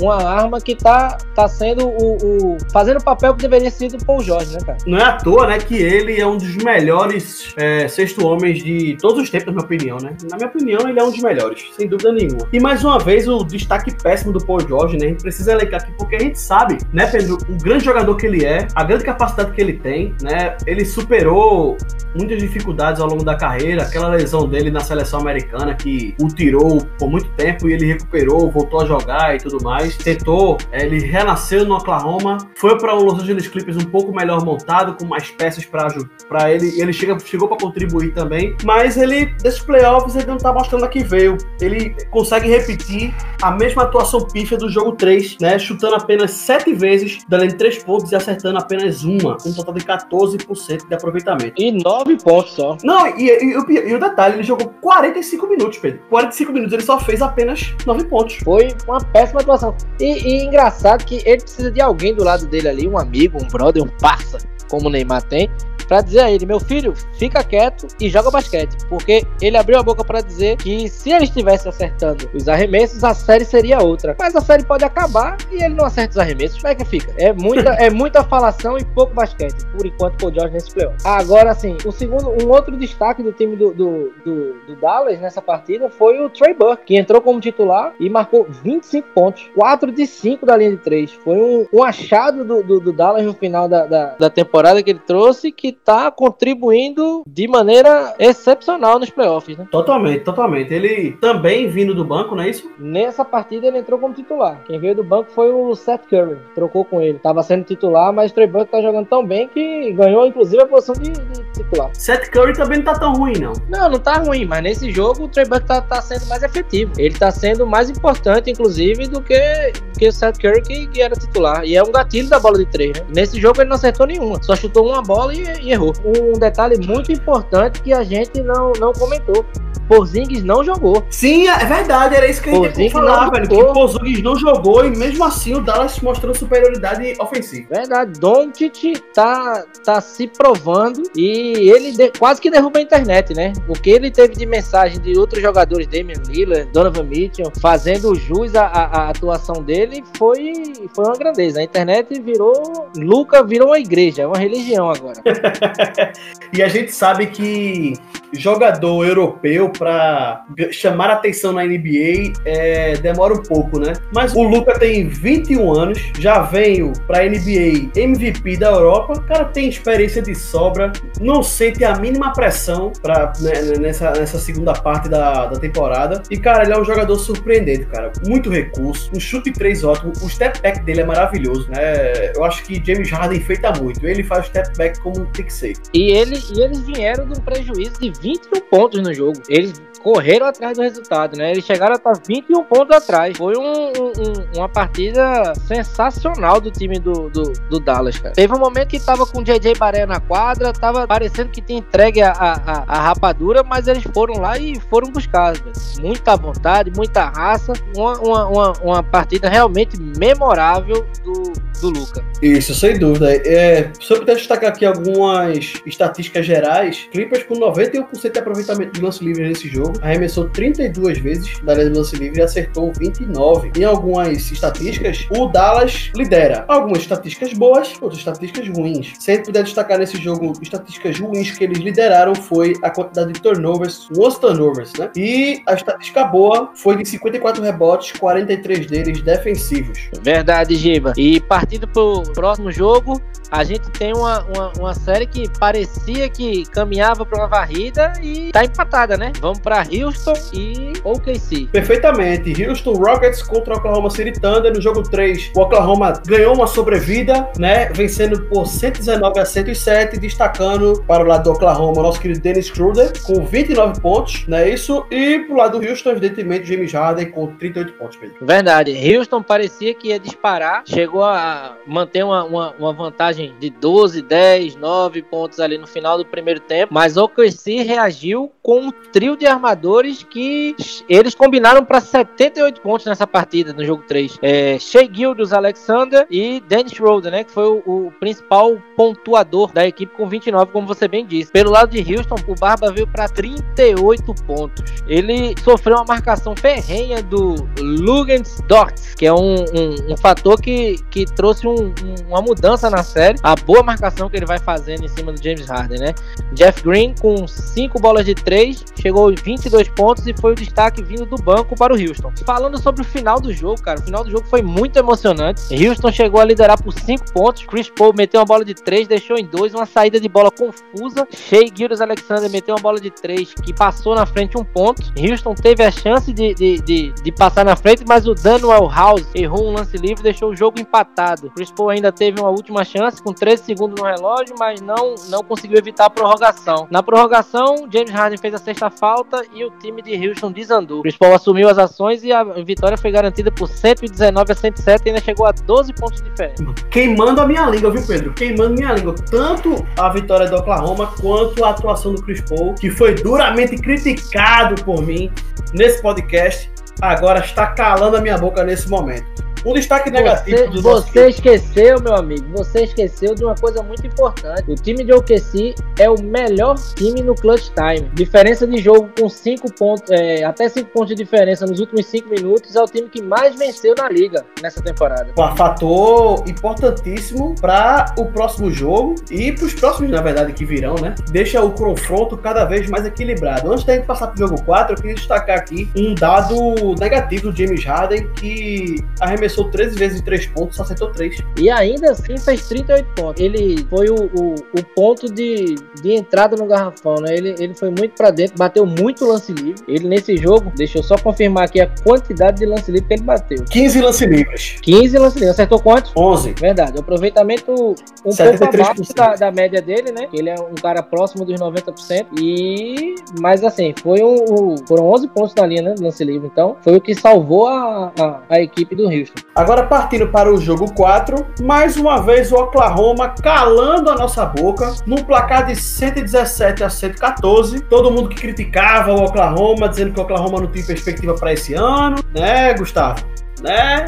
uma arma que tá, tá sendo o, o fazendo o papel que deveria ser do Paul George, né, cara? Não é à toa, né, que ele é um dos melhores é, sexto homens de todos os tempos, na minha opinião opinião, né? Na minha opinião, ele é um dos melhores, sem dúvida nenhuma. E mais uma vez, o destaque péssimo do Paul George, né? A gente precisa elencar aqui porque a gente sabe, né, Pedro, o grande jogador que ele é, a grande capacidade que ele tem, né? Ele superou muitas dificuldades ao longo da carreira, aquela lesão dele na seleção americana que o tirou por muito tempo e ele recuperou, voltou a jogar e tudo mais. Tentou, é, ele renasceu no Oklahoma, foi para o Los Angeles Clippers um pouco melhor montado, com mais peças para ele. Ele chega, chegou para contribuir também, mas ele playoffs ele não tá mostrando a que veio. Ele consegue repetir a mesma atuação pífia do jogo 3, né? Chutando apenas 7 vezes, dando 3 pontos e acertando apenas uma, um total de 14% de aproveitamento. E 9 pontos só. Não, e, e, e, e, o detalhe, ele jogou 45 minutos, Pedro. 45 minutos, ele só fez apenas 9 pontos. Foi uma péssima atuação. E, e engraçado que ele precisa de alguém do lado dele ali, um amigo, um brother, um parça, como o Neymar tem, para dizer a ele: meu filho, fica quieto e joga basquete. Porque ele abriu a boca para dizer que se ele estivesse acertando os arremessos, a série seria outra. Mas a série pode acabar e ele não acerta os arremessos. Como é que fica? É muita, é muita falação e pouco basquete, por enquanto, por George nesse playoff. Agora, assim, o segundo, um outro destaque do time do, do, do, do Dallas nessa partida foi o Trey Burke, que entrou como titular e marcou 25 pontos, 4 de 5 da linha de 3. Foi um, um achado do, do, do Dallas no final da, da, da temporada que ele trouxe que tá contribuindo de maneira excepcional nos playoffs, né? Totalmente, totalmente. Ele também vindo do banco, não é isso? Nessa partida ele entrou como titular. Quem veio do banco foi o Seth Curry. Trocou com ele. Tava sendo titular, mas o Trey Burke tá jogando tão bem que ganhou, inclusive, a posição de, de titular. Seth Curry também não tá tão ruim, não. Não, não tá ruim, mas nesse jogo o Trey Burke tá, tá sendo mais efetivo. Ele tá sendo mais importante, inclusive, do que, que o Seth Curry, que, que era titular. E é um gatilho da bola de três, né? Nesse jogo ele não acertou nenhuma. Só chutou uma bola e, e errou. Um detalhe muito importante que a gente não, não comentou. Porzingis não jogou. Sim, é verdade, era isso que eu ia falar, velho. Que Porzingis não jogou e mesmo assim o Dallas mostrou superioridade ofensiva. Verdade, Doncic tá, tá se provando e ele de, quase que derruba a internet, né? O que ele teve de mensagem de outros jogadores, Damian Lillard, Donovan Mitchell, fazendo jus à, à, atuação dele, foi, foi uma grandeza. A internet virou. Luca virou uma igreja, uma religião agora. e a gente sabe que jogador europeu para chamar atenção na NBA é, demora um pouco, né? Mas o Luca tem 21 anos, já veio para NBA MVP da Europa, o cara tem experiência de sobra, não sente a mínima pressão pra, né, nessa, nessa segunda parte da, da temporada. E, cara, ele é um jogador surpreendente, cara. Muito recurso, um chute 3 ótimo, o step back dele é maravilhoso, né? Eu acho que James Harden feita muito. Ele faz step back como tem que ser. E, ele, e eles vieram de um prejuízo de 21 pontos no jogo. Eles correram atrás do resultado, né? Eles chegaram a estar 21 pontos atrás. Foi um, um, uma partida sensacional do time do, do, do, Dallas, cara. Teve um momento que tava com o JJ Baré na quadra, tava parecendo que tinha entregue a, a, a rapadura, mas eles foram lá e foram buscar. Véio. Muita vontade, muita raça. Uma, uma, uma, uma, partida realmente memorável do, do Luca. Isso, sem dúvida. É, só para destacar aqui algumas estatísticas gerais, Clippers com 91% de aproveitamento de lance livre nesse jogo, arremessou 32 vezes da área de lance livre e acertou 29. Em algumas estatísticas, o Dallas lidera. Algumas estatísticas boas, outras estatísticas ruins. Se a gente puder destacar nesse jogo estatísticas ruins que eles lideraram foi a quantidade de turnovers, os turnovers, né? E a estatística boa foi de 54 rebotes, 43 deles defensivos. Verdade, Giba. E partindo pro próximo jogo, a gente tem uma, uma, uma série que parecia que caminhava para uma varrida e tá empatada, né? Vamos para Houston e OKC. Perfeitamente. Houston Rockets contra Oklahoma City Thunder no jogo 3. O Oklahoma ganhou uma sobrevida, né? Vencendo por 119 a 107, destacando para o lado do Oklahoma nosso querido Dennis Schroeder com 29 pontos, né? Isso. E pro lado do Houston, evidentemente, James Harden com 38 pontos, Pedro. Verdade. Houston parecia que ia disparar, chegou a manter uma, uma, uma vantagem de 12, 10, 9 pontos ali no final do primeiro tempo, mas o OKC reagiu com um trio de armadores que eles combinaram para 78 pontos nessa partida, no jogo 3. É, Shea Gildas Alexander e Dennis Schroeder, né, que foi o, o, principal pontuador da equipe com 29, como você bem disse. Pelo lado de Houston, o Barba veio para 38 pontos. Ele sofreu uma marcação ferrenha do Lugens Dort, que é um, um, um, fator que, que trouxe um, uma mudança na série. A boa marcação que ele vai fazendo em cima do James Harden, né? Jeff Green com 5 bolas de 3, chegou 22 pontos e foi o destaque vindo do banco para o Houston. Falando sobre o final do jogo, cara, o final do jogo foi muito emocionante. Houston chegou a liderar por 5 pontos. Chris Paul meteu uma bola de 3, deixou em 2, uma saída de bola confusa. Shea Gildas Alexander meteu uma bola de 3 que passou na frente um ponto. Houston teve a chance de, de, de, de passar na frente, mas o Daniel House errou um lance livre deixou o jogo empatado. Chris Paul ainda teve uma última chance com 13 segundos no relógio, mas não, não conseguiu evitar a prorrogação. Na prorrogação, James Harden fez a sexta falta e o time de Houston desandou. O Chris assumiu as ações e a vitória foi garantida por 119 a 107 e ainda chegou a 12 pontos de diferença. Queimando a minha língua, viu, Pedro? Queimando minha língua. Tanto a vitória do Oklahoma quanto a atuação do Chris Paul, que foi duramente criticado por mim nesse podcast, agora está calando a minha boca nesse momento. Um destaque negativo você, Você esqueceu, meu amigo, você esqueceu de uma coisa muito importante. O time de OKC é o melhor time no clutch time. Diferença de jogo com 5 pontos, é, até 5 pontos de diferença nos últimos 5 minutos, é o time que mais venceu na liga nessa temporada. Um fator importantíssimo para o próximo jogo e para os próximos, na verdade, que virão, né? Deixa o confronto cada vez mais equilibrado. Antes da gente passar para o jogo 4, eu queria destacar aqui um dado negativo do James Harden que arremessou arremessou 13 vezes em 3 pontos, só acertou 3. E ainda assim fez 38 pontos. Ele foi o, o, o ponto de, de entrada no garrafão, né? Ele, ele foi muito para dentro, bateu muito lance livre. Ele nesse jogo, deixa eu só confirmar aqui a quantidade de lance livre que ele bateu. 15 lance livres. 15 lance livres. Acertou quantos? 11. Verdade. O aproveitamento um 73%. pouco abaixo da, da, média dele, né? Ele é um cara próximo dos 90%. E... Mas assim, foi um, um foram 11 pontos na linha, né? Lance livre. Então, foi o que salvou a, a, a equipe do Houston. Agora partindo para o jogo 4, mais uma vez o Oklahoma calando a nossa boca num placar de 117 a 114. Todo mundo que criticava o Oklahoma, dizendo que o Oklahoma não tinha perspectiva para esse ano, né, Gustavo? Né?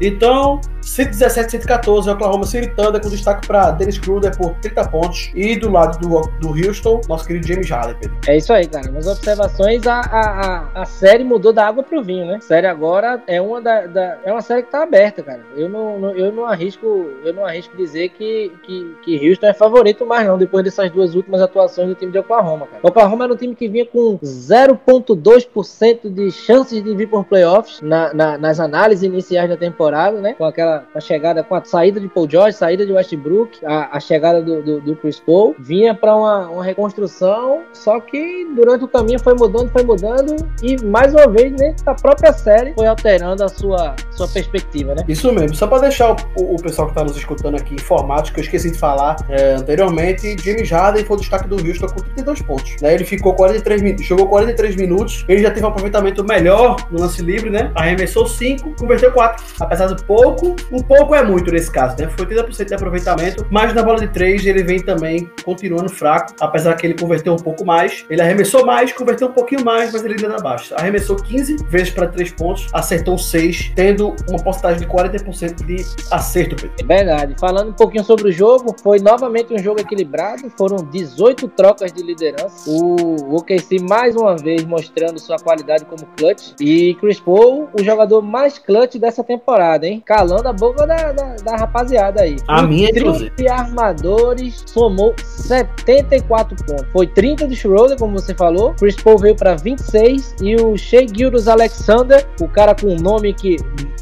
Então, 117, 114, Oklahoma City Thunder com destaque para Dennis Kruder por 30 pontos. E do lado do, do Houston, nosso querido James Harden. É isso aí, cara. Nas observações, a, a, a, série mudou da água pro vinho, né? A série agora é uma da, da é uma série que tá aberta, cara. Eu não, não, eu não arrisco eu não arrisco dizer que, que, que Houston é favorito mais não, depois dessas duas últimas atuações do time de Oklahoma, cara. O Oklahoma era um time que vinha com 0.2% de chances de vir por playoffs na, na, nas análises iniciais da temporada, né? Com aquela a chegada, com a saída de Paul George, saída de Westbrook, a, a chegada do, do, do, Chris Paul, vinha para uma, uma reconstrução, só que durante o caminho foi mudando, foi mudando, e mais uma vez, né, a própria série foi alterando a sua, sua perspectiva, né? Isso mesmo, só para deixar o, o, pessoal que está nos escutando aqui informado, que eu esqueci de falar é, anteriormente, James Harden foi o destaque do Houston com 32 pontos, né? Ele ficou 43 jogou 43 minutos, ele já teve um aproveitamento melhor no lance livre, né? Arremessou 5, converteu 4, apesar do pouco, um pouco é muito nesse caso, né? Foi 30% de aproveitamento, mas na bola de 3 ele vem também continuando fraco, apesar que ele converteu um pouco mais. Ele arremessou mais, converteu um pouquinho mais, mas ele ainda dá baixo. Arremessou 15 vezes para 3 pontos, acertou 6, tendo uma porcentagem de 40% de acerto. Pedro. É verdade. Falando um pouquinho sobre o jogo, foi novamente um jogo equilibrado, foram 18 trocas de liderança. O OKC mais uma vez mostrando sua qualidade como clutch e Chris Paul, o jogador mais clutch dessa temporada, hein? Calando a boca da, da, da rapaziada aí. A o minha, inclusive. de armadores somou 74 pontos. Foi 30 de Schroeder, como você falou. Chris Paul veio para 26 e o Shea Gildas Alexander, o cara com um nome que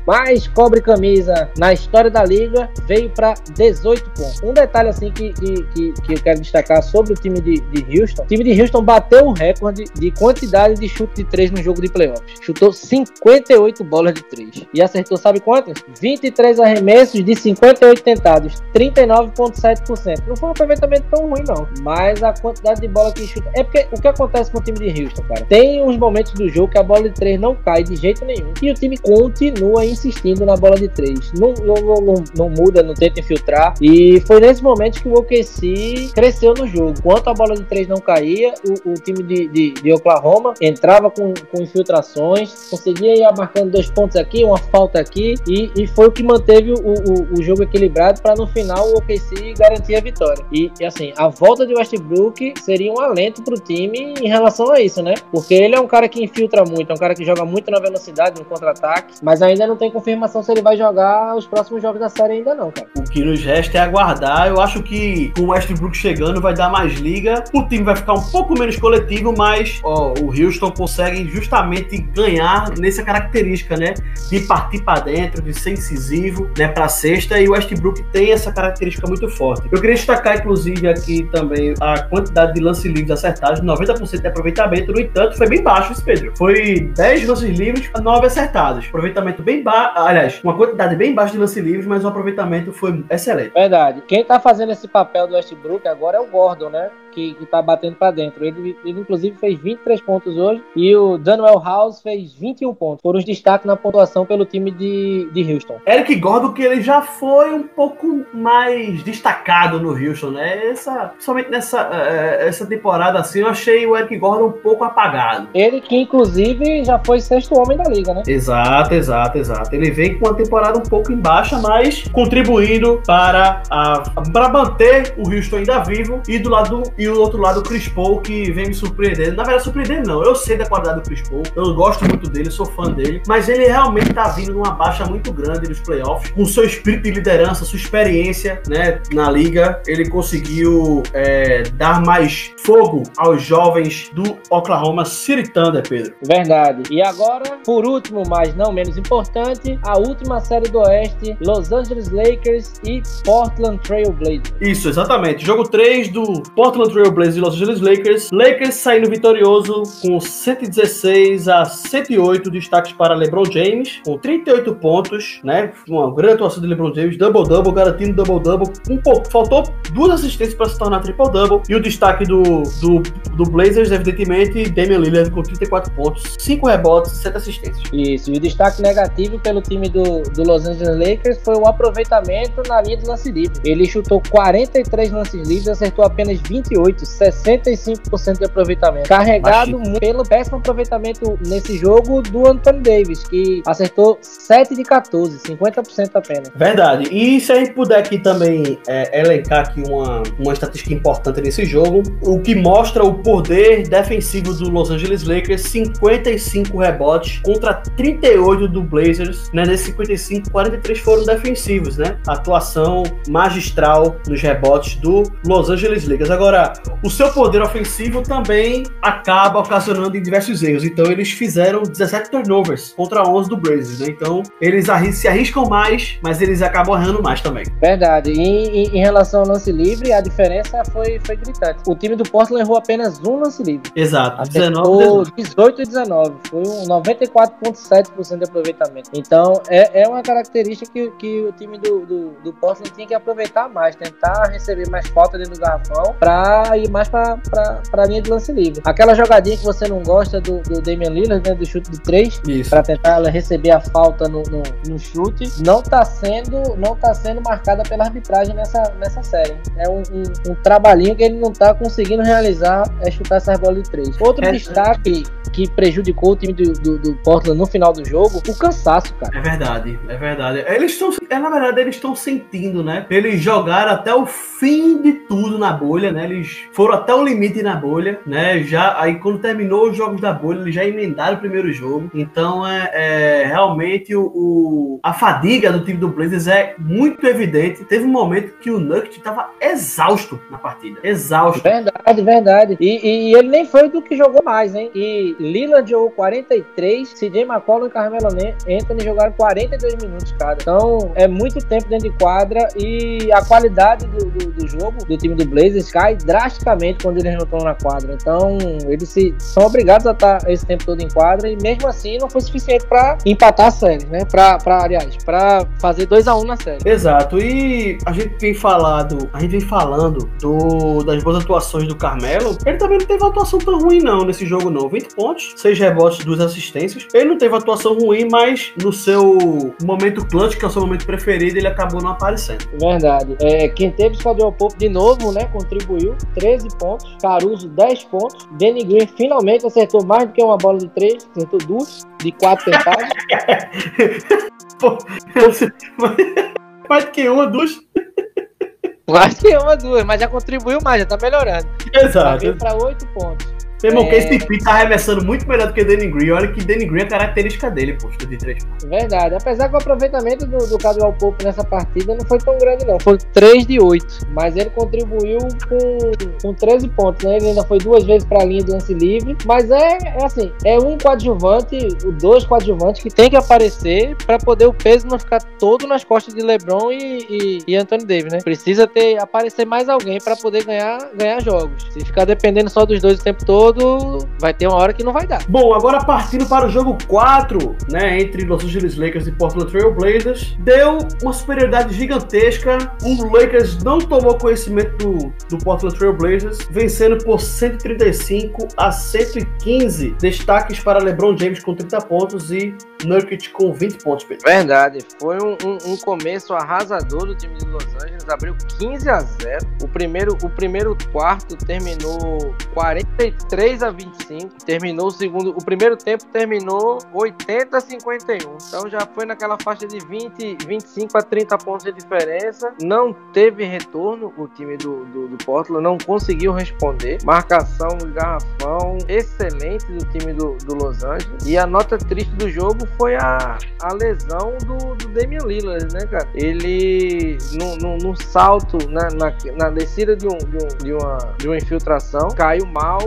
mais cobre camisa na história da liga, veio para 18 pontos. Um detalhe assim que, que, que, que, eu quero destacar sobre o time de, de Houston: o time de Houston bateu o recorde de quantidade de chute de 3 no jogo de playoffs. Chutou 58 bolas de 3 e acertou, sabe quantas? 23 arremessos de 58 tentados, 39,7%. Não foi um aproveitamento tão ruim, não, mas a quantidade de bola que chuta. É porque o que acontece com o time de Houston, cara? Tem uns momentos do jogo que a bola de 3 não cai de jeito nenhum e o time continua insistindo na bola de três. Não, não, não, não, muda, não tenta infiltrar. E foi nesse momento que o OKC cresceu no jogo. Enquanto a bola de três não caía, o, o time de, de, de, Oklahoma entrava com, com infiltrações, conseguia ir marcando dois pontos aqui, uma falta aqui, e, e foi o que manteve o, o, o jogo equilibrado para no final o OKC garantir a vitória. E, e, assim, a volta de Westbrook seria um alento para o time em relação a isso, né? Porque ele é um cara que infiltra muito, é um cara que joga muito na velocidade, no contra-ataque, mas ainda não tem confirmação se ele vai jogar os próximos jogos da série ainda não, cara. O que nos resta é aguardar. Eu acho que com o Westbrook chegando vai dar mais liga. O time vai ficar um pouco menos coletivo, mas ó, o Houston consegue justamente ganhar nessa característica, né? De partir para dentro, de ser incisivo, né? Para sexta. E o Westbrook tem essa característica muito forte. Eu queria destacar, inclusive, aqui também a quantidade de lance livres acertados, 90% de aproveitamento. No entanto, foi bem baixo esse Pedro. Foi 10 lances livres, 9 acertados. Aproveitamento bem baixo aliás, uma quantidade bem baixa de lance livres, mas o aproveitamento foi excelente. Verdade. Quem tá fazendo esse papel do Westbrook agora é o Gordon, né? que, que tá batendo para dentro. Ele, ele, inclusive, fez 23 pontos hoje e o Daniel House fez 21 pontos. Foram os destaques na pontuação pelo time de, de Houston. Eric Gordon, que ele já foi um pouco mais destacado no Houston, né? Essa, somente nessa uh, essa temporada, assim, eu achei o Eric Gordon um pouco apagado. Ele que, inclusive, já foi sexto homem da liga, né? Exato, exato, exato. Ele vem com uma temporada um pouco em baixa, mas contribuindo para, a, para manter o Houston ainda vivo e do lado e o outro lado o Chris Paul que vem me surpreendendo. Na verdade, surpreendendo não. Eu sei da qualidade do Chris Paul, eu gosto muito dele, sou fã dele, mas ele realmente tá vindo numa baixa muito grande nos playoffs, com seu espírito de liderança, sua experiência, né, na liga, ele conseguiu é, dar mais fogo aos jovens do Oklahoma City Thunder, Pedro. Verdade. E agora, por último, mas não menos importante, a última série do Oeste, Los Angeles Lakers e Portland Trail Blazers. Isso, exatamente. Jogo 3 do Portland Trail Blazers e Los Angeles Lakers. Lakers saindo vitorioso com 116 a 108 destaques para LeBron James, com 38 pontos, né? Uma grande atuação de LeBron James, double-double, garantindo double-double. Um pouco, faltou duas assistências para se tornar triple-double. E o destaque do, do, do Blazers, evidentemente, Damian Lillard com 34 pontos, 5 rebotes e 7 assistências. Isso, e o destaque negativo pelo time do, do Los Angeles Lakers foi o aproveitamento na linha do lance livre. Ele chutou 43 lances livres, acertou apenas 28, 65% de aproveitamento. Carregado pelo péssimo aproveitamento nesse jogo do Anthony Davis, que acertou 7 de 14, 50% apenas. Verdade. E se a gente puder aqui também é, elencar aqui uma, uma estatística importante nesse jogo, o que mostra o poder defensivo do Los Angeles Lakers, 55 rebotes contra 38 do Blazers, né? Nesses 55, 43 foram defensivos, né? Atuação magistral nos rebotes do Los Angeles Lakers. Agora, o seu poder ofensivo também acaba ocasionando em diversos erros. Então, eles fizeram 17 turnovers contra 11 do Blazers, né? Então, eles se arriscam mais, mas eles acabam errando mais também. Verdade. E em, em relação ao lance livre, a diferença foi, foi gritante. O time do Portland errou apenas um lance livre. Exato. 19, 18 e 19. Foi um 94,7% de aproveitamento. Então, é, é uma característica que, que o time do, do, do Portland tem que aproveitar mais, tentar receber mais falta dentro do garrafão para ir mais para a linha de lance livre. Aquela jogadinha que você não gosta do, do Damian Lillard, né, do chute de 3, para tentar receber a falta no, no, no, chute, não está sendo, não tá sendo marcada pela arbitragem nessa, nessa série. É um, um, um trabalhinho que ele não está conseguindo realizar, é chutar essas bolas de 3. Outro é, destaque que prejudicou o time do, do, do, Portland no final do jogo, o cansaço, cara. É verdade, é verdade. Eles estão, é, na verdade, eles estão sentindo, né? Eles jogaram até o fim de tudo na bolha, né? Eles foram até o limite na bolha, né? Já aí quando terminou os jogos da bolha, eles já emendaram o primeiro jogo. Então é, é realmente o, o, a fadiga do time do Blazers é muito evidente. Teve um momento que o Nuggets estava exausto na partida, exausto. Verdade, verdade. E, e ele nem foi do que jogou mais, hein? E Lillard jogou 43, CJ McCollum e Carmelo Anthony jogaram 42 minutos cada. Então é muito tempo dentro de quadra e a qualidade do, do, do jogo do time do Blazers cai drasticamente quando eles não estão na quadra. Então eles se, são obrigados a estar esse tempo todo em quadra e mesmo assim não foi suficiente para empatar a série, né? Para, aliás, para fazer 2 a 1 um na série. Exato. E a gente vem falado, a gente vem falando do, das boas atuações do Carmelo. Ele também não teve atuação tão ruim não nesse jogo não. 20 pontos pontos, 6 rebotes, 2 assistências. Ele não teve atuação ruim, mas no seu momento clutch, que é o seu momento preferido, ele acabou não aparecendo. Verdade. É, quem teve o Caldwell Pope de novo, né, contribuiu, 13 pontos. Caruso, 10 pontos. Danny Green finalmente acertou mais do que uma bola de 3, acertou duas, de 4 tentadas. Pô, mais do que uma, duas. Mais que uma, duas, mas já contribuiu mais, já tá melhorando. Exato. Para 8 pontos. Meu irmão, é... que esse Pitt tá arremessando muito melhor do que Danny Green. Olha que Danny Green é a característica dele, pô, de três pontos. Verdade. Apesar que o aproveitamento do, do Caldwell Pope nessa partida não foi tão grande, não. Foi 3 de 8. Mas ele contribuiu com, com 13 pontos, né? Ele ainda foi duas vezes pra linha do lance livre. Mas é, é assim, é um coadjuvante, dois coadjuvantes que tem que aparecer pra poder o peso não ficar todo nas costas de LeBron e, e, e Anthony Davis, né? Precisa ter, aparecer mais alguém pra poder ganhar, ganhar jogos. Se ficar dependendo só dos dois o tempo todo, todo, vai ter uma hora que não vai dar. Bom, agora partindo para o jogo 4, né, entre Los Angeles Lakers e Portland Trail Blazers, deu uma superioridade gigantesca. O Lakers não tomou conhecimento do, do Portland Trail Blazers, vencendo por 135 a 115. Destaques para LeBron James com 30 pontos e Nurkic com 20 pontos. Pedro. Verdade, foi um, um, um, começo arrasador do time de Los Angeles, abriu 15 a 0. O primeiro, o primeiro quarto terminou 43 a 25, terminou o segundo, o primeiro tempo terminou 80 a 51. Então já foi naquela faixa de 20, 25 a 30 pontos de diferença. Não teve retorno o time do, do, do Portland, não conseguiu responder. Marcação no garrafão excelente do time do, do Los Angeles. E a nota triste do jogo foi a, a lesão do, do Damian Lillard, né, cara? Ele, no, no, salto, na, na, na descida de, um, de, um, de, uma, de uma infiltração, caiu mal,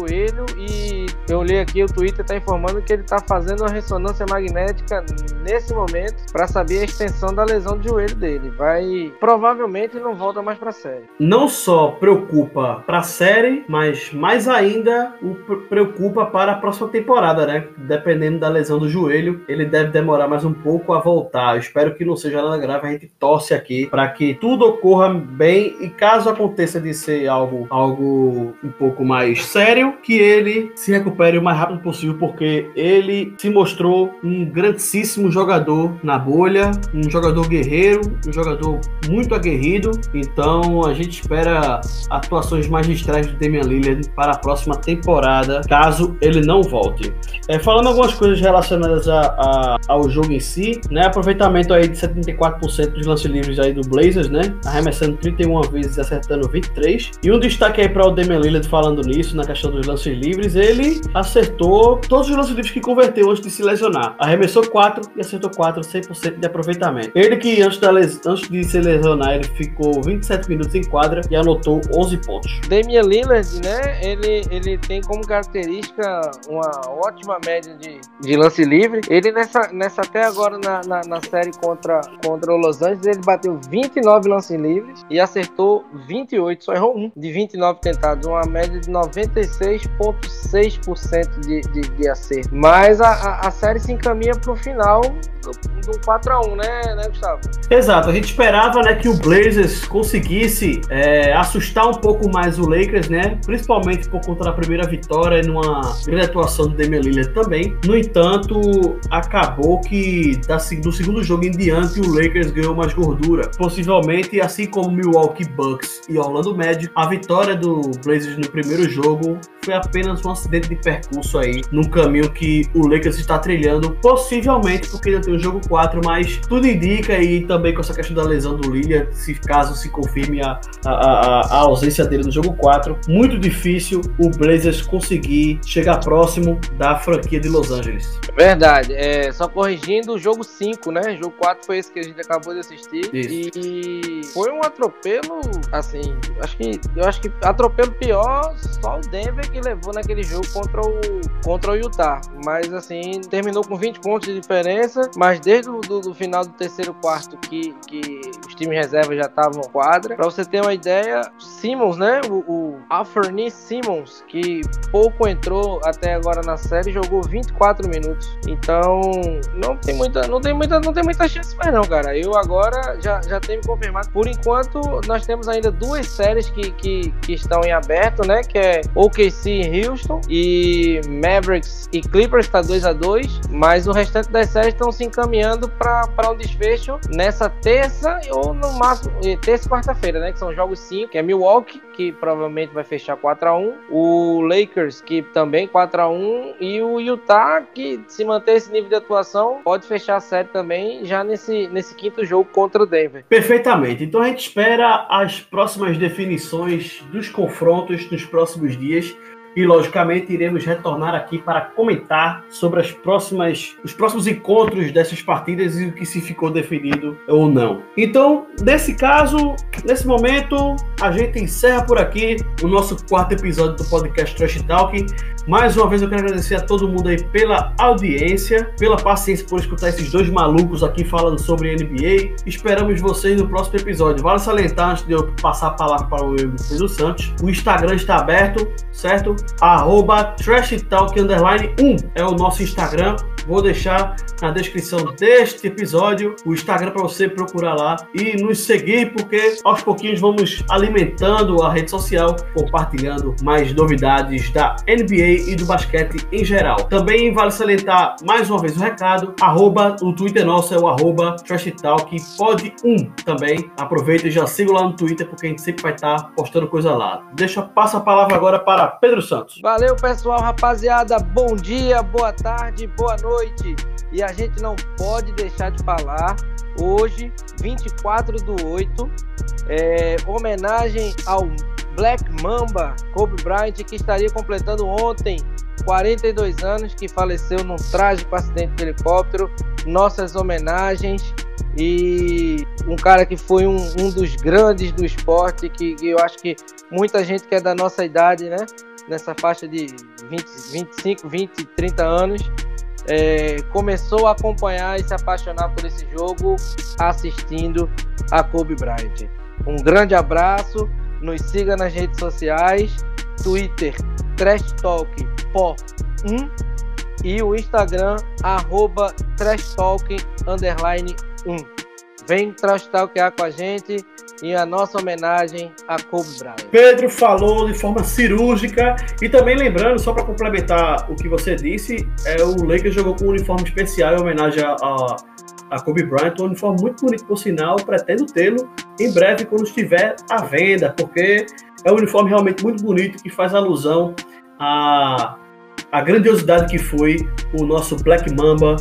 joelho, e eu olhei aqui, o Twitter tá informando que ele tá fazendo uma ressonância magnética nesse momento para saber a extensão da lesão de joelho dele. Vai, provavelmente não volta mais pra série. Não só preocupa pra série, mas mais ainda o preocupa para a próxima temporada, né? Dependendo da lesão do joelho ele deve demorar mais um pouco a voltar. Eu espero que não seja nada grave. A gente torce aqui para que tudo ocorra bem e caso aconteça de ser algo, algo um pouco mais sério, que ele se recupere o mais rápido possível, porque ele se mostrou um grandíssimo jogador na bolha, um jogador guerreiro, um jogador muito aguerrido. Então a gente espera atuações magistrais do Damian Lillard para a próxima temporada, caso ele não volte. É, falando algumas coisas relacionadas a a, ao jogo em si, né? Aproveitamento aí de 74% dos lances livres aí do Blazers, né? Arremessando 31 vezes e acertando 23. E um destaque aí para o Damian Lillard falando nisso, na questão dos lances livres, ele acertou todos os lances livres que converteu antes de se lesionar. Arremessou 4 e acertou 4, 100% de aproveitamento. Ele que antes, da les... antes de se lesionar, ele ficou 27 minutos em quadra e anotou 11 pontos. Damian Lillard, né? Ele, ele tem como característica uma ótima média de, de lance livre. Ele nessa, nessa até agora na, na, na, série contra, contra o Los Angeles, ele bateu 29 lances livres e acertou 28, só errou um de 29 tentados, uma média de 96,6% de, de, de acerto. Mas a, a, série se encaminha para o final do 4x1, né, né, Gustavo? Exato, a gente esperava né, que o Blazers conseguisse é, assustar um pouco mais o Lakers, né? Principalmente por conta da primeira vitória e numa grande atuação do Damian Lillard também. No entanto, acabou que do segundo jogo em diante o Lakers ganhou mais gordura. Possivelmente, assim como Milwaukee Bucks e Orlando Magic, a vitória do Blazers no primeiro jogo foi apenas um acidente de percurso aí, num caminho que o Lakers está trilhando, possivelmente porque ainda tem o jogo 4, mas tudo indica e também com essa questão da lesão do Lillard, se caso se confirme a, a, a, a ausência dele no jogo 4, muito difícil o Blazers conseguir chegar próximo da franquia de Los Angeles. Verdade, é, só corrigindo o jogo 5, né? O jogo 4 foi esse que a gente acabou de assistir. Isso. E foi um atropelo, assim, acho que eu acho que atropelo pior só o Denver que levou naquele jogo contra o, contra o Utah. Mas assim, terminou com 20 pontos de diferença. Mas desde o do, do final do terceiro quarto que, que os times reservas já estavam quadra. Pra você ter uma ideia, Simmons, né? O, o Alferny Simmons, que pouco entrou até agora na série, jogou 24 minutos. Então, não tem muita, não tem muita, não tem muita chance mais não, cara. Eu agora já, já tenho confirmado. Por enquanto, nós temos ainda duas séries que, que, que estão em aberto, né? Que é OKC OKC e Houston e Mavericks e Clippers está 2 a 2 mas o restante das séries estão se encaminhando para um desfecho nessa terça ou no máximo terça e quarta-feira, né? Que são jogos 5, que é Milwaukee, que provavelmente vai fechar 4 a 1 o Lakers, que também 4 a 1 e o Utah, que se manter esse nível de atuação, pode fechar a série também já nesse, nesse quinto jogo contra o Denver. Perfeitamente. Então a gente espera as próximas definições dos confrontos nos próximos dias e logicamente iremos retornar aqui para comentar sobre as próximas, os próximos encontros dessas partidas e o que se ficou definido ou não. Então, nesse caso, nesse momento, a gente encerra por aqui o nosso quarto episódio do podcast Trash Talking. Mais uma vez eu quero agradecer a todo mundo aí pela audiência, pela paciência por escutar esses dois malucos aqui falando sobre NBA. Esperamos vocês no próximo episódio. Vale salientar, antes de eu passar a palavra para o Pedro Santos, o Instagram está aberto, certo? Arroba Trash Talk 1 é o nosso Instagram. Vou deixar na descrição deste episódio o Instagram para você procurar lá e nos seguir, porque aos pouquinhos vamos alimentando a rede social, compartilhando mais novidades da NBA e do basquete em geral. Também vale salientar mais uma vez o recado: arroba, o Twitter nosso é o arroba Trash Talk Pod 1 também. Aproveita e já siga lá no Twitter, porque a gente sempre vai estar postando coisa lá. Deixa, passa a palavra agora para Pedro Santos. Valeu, pessoal, rapaziada. Bom dia, boa tarde, boa noite. E a gente não pode deixar de falar hoje, 24 do 8, é, homenagem ao Black Mamba Kobe Bryant, que estaria completando ontem 42 anos, que faleceu num trágico acidente de helicóptero. Nossas homenagens e um cara que foi um, um dos grandes do esporte, que, que, eu acho que muita gente que é da nossa idade, né? Nessa faixa de 20, 25, 20, 30 anos, é, começou a acompanhar e se apaixonar por esse jogo assistindo a Kobe Bryant. Um grande abraço, nos siga nas redes sociais, Twitter, Trash Talk Po 1 e o Instagram, arroba Trash Talk underline 1. Vem Trash Talkar com a gente em a nossa homenagem a Kobe Bryant. Pedro falou de forma cirúrgica e também lembrando, só para complementar o que você disse, é o Lakers jogou com um uniforme especial em homenagem a, a Kobe Bryant, um uniforme muito bonito por sinal, pretendo tê-lo em breve quando estiver à venda, porque é um uniforme realmente muito bonito que faz alusão a a grandiosidade que foi o nosso Black Mamba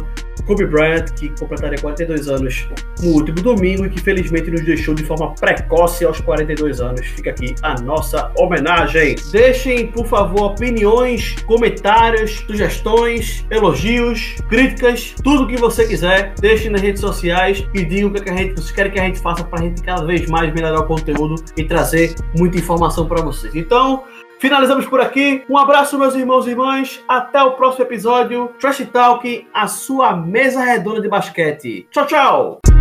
Kobe Bryant, que completaria 42 anos no último domingo e que felizmente nos deixou de forma precoce aos 42 anos. Fica aqui a nossa homenagem. Deixem, por favor, opiniões, comentários, sugestões, elogios, críticas, tudo que você quiser. Deixem nas redes sociais e digam o que, a gente, vocês querem que a gente faça para a gente cada vez mais melhorar o conteúdo e trazer muita informação para vocês. Então, Finalizamos por aqui. Um abraço, meus irmãos e irmãs. Até o próximo episódio. Trash Talk, a sua mesa redonda de basquete. Tchau, tchau.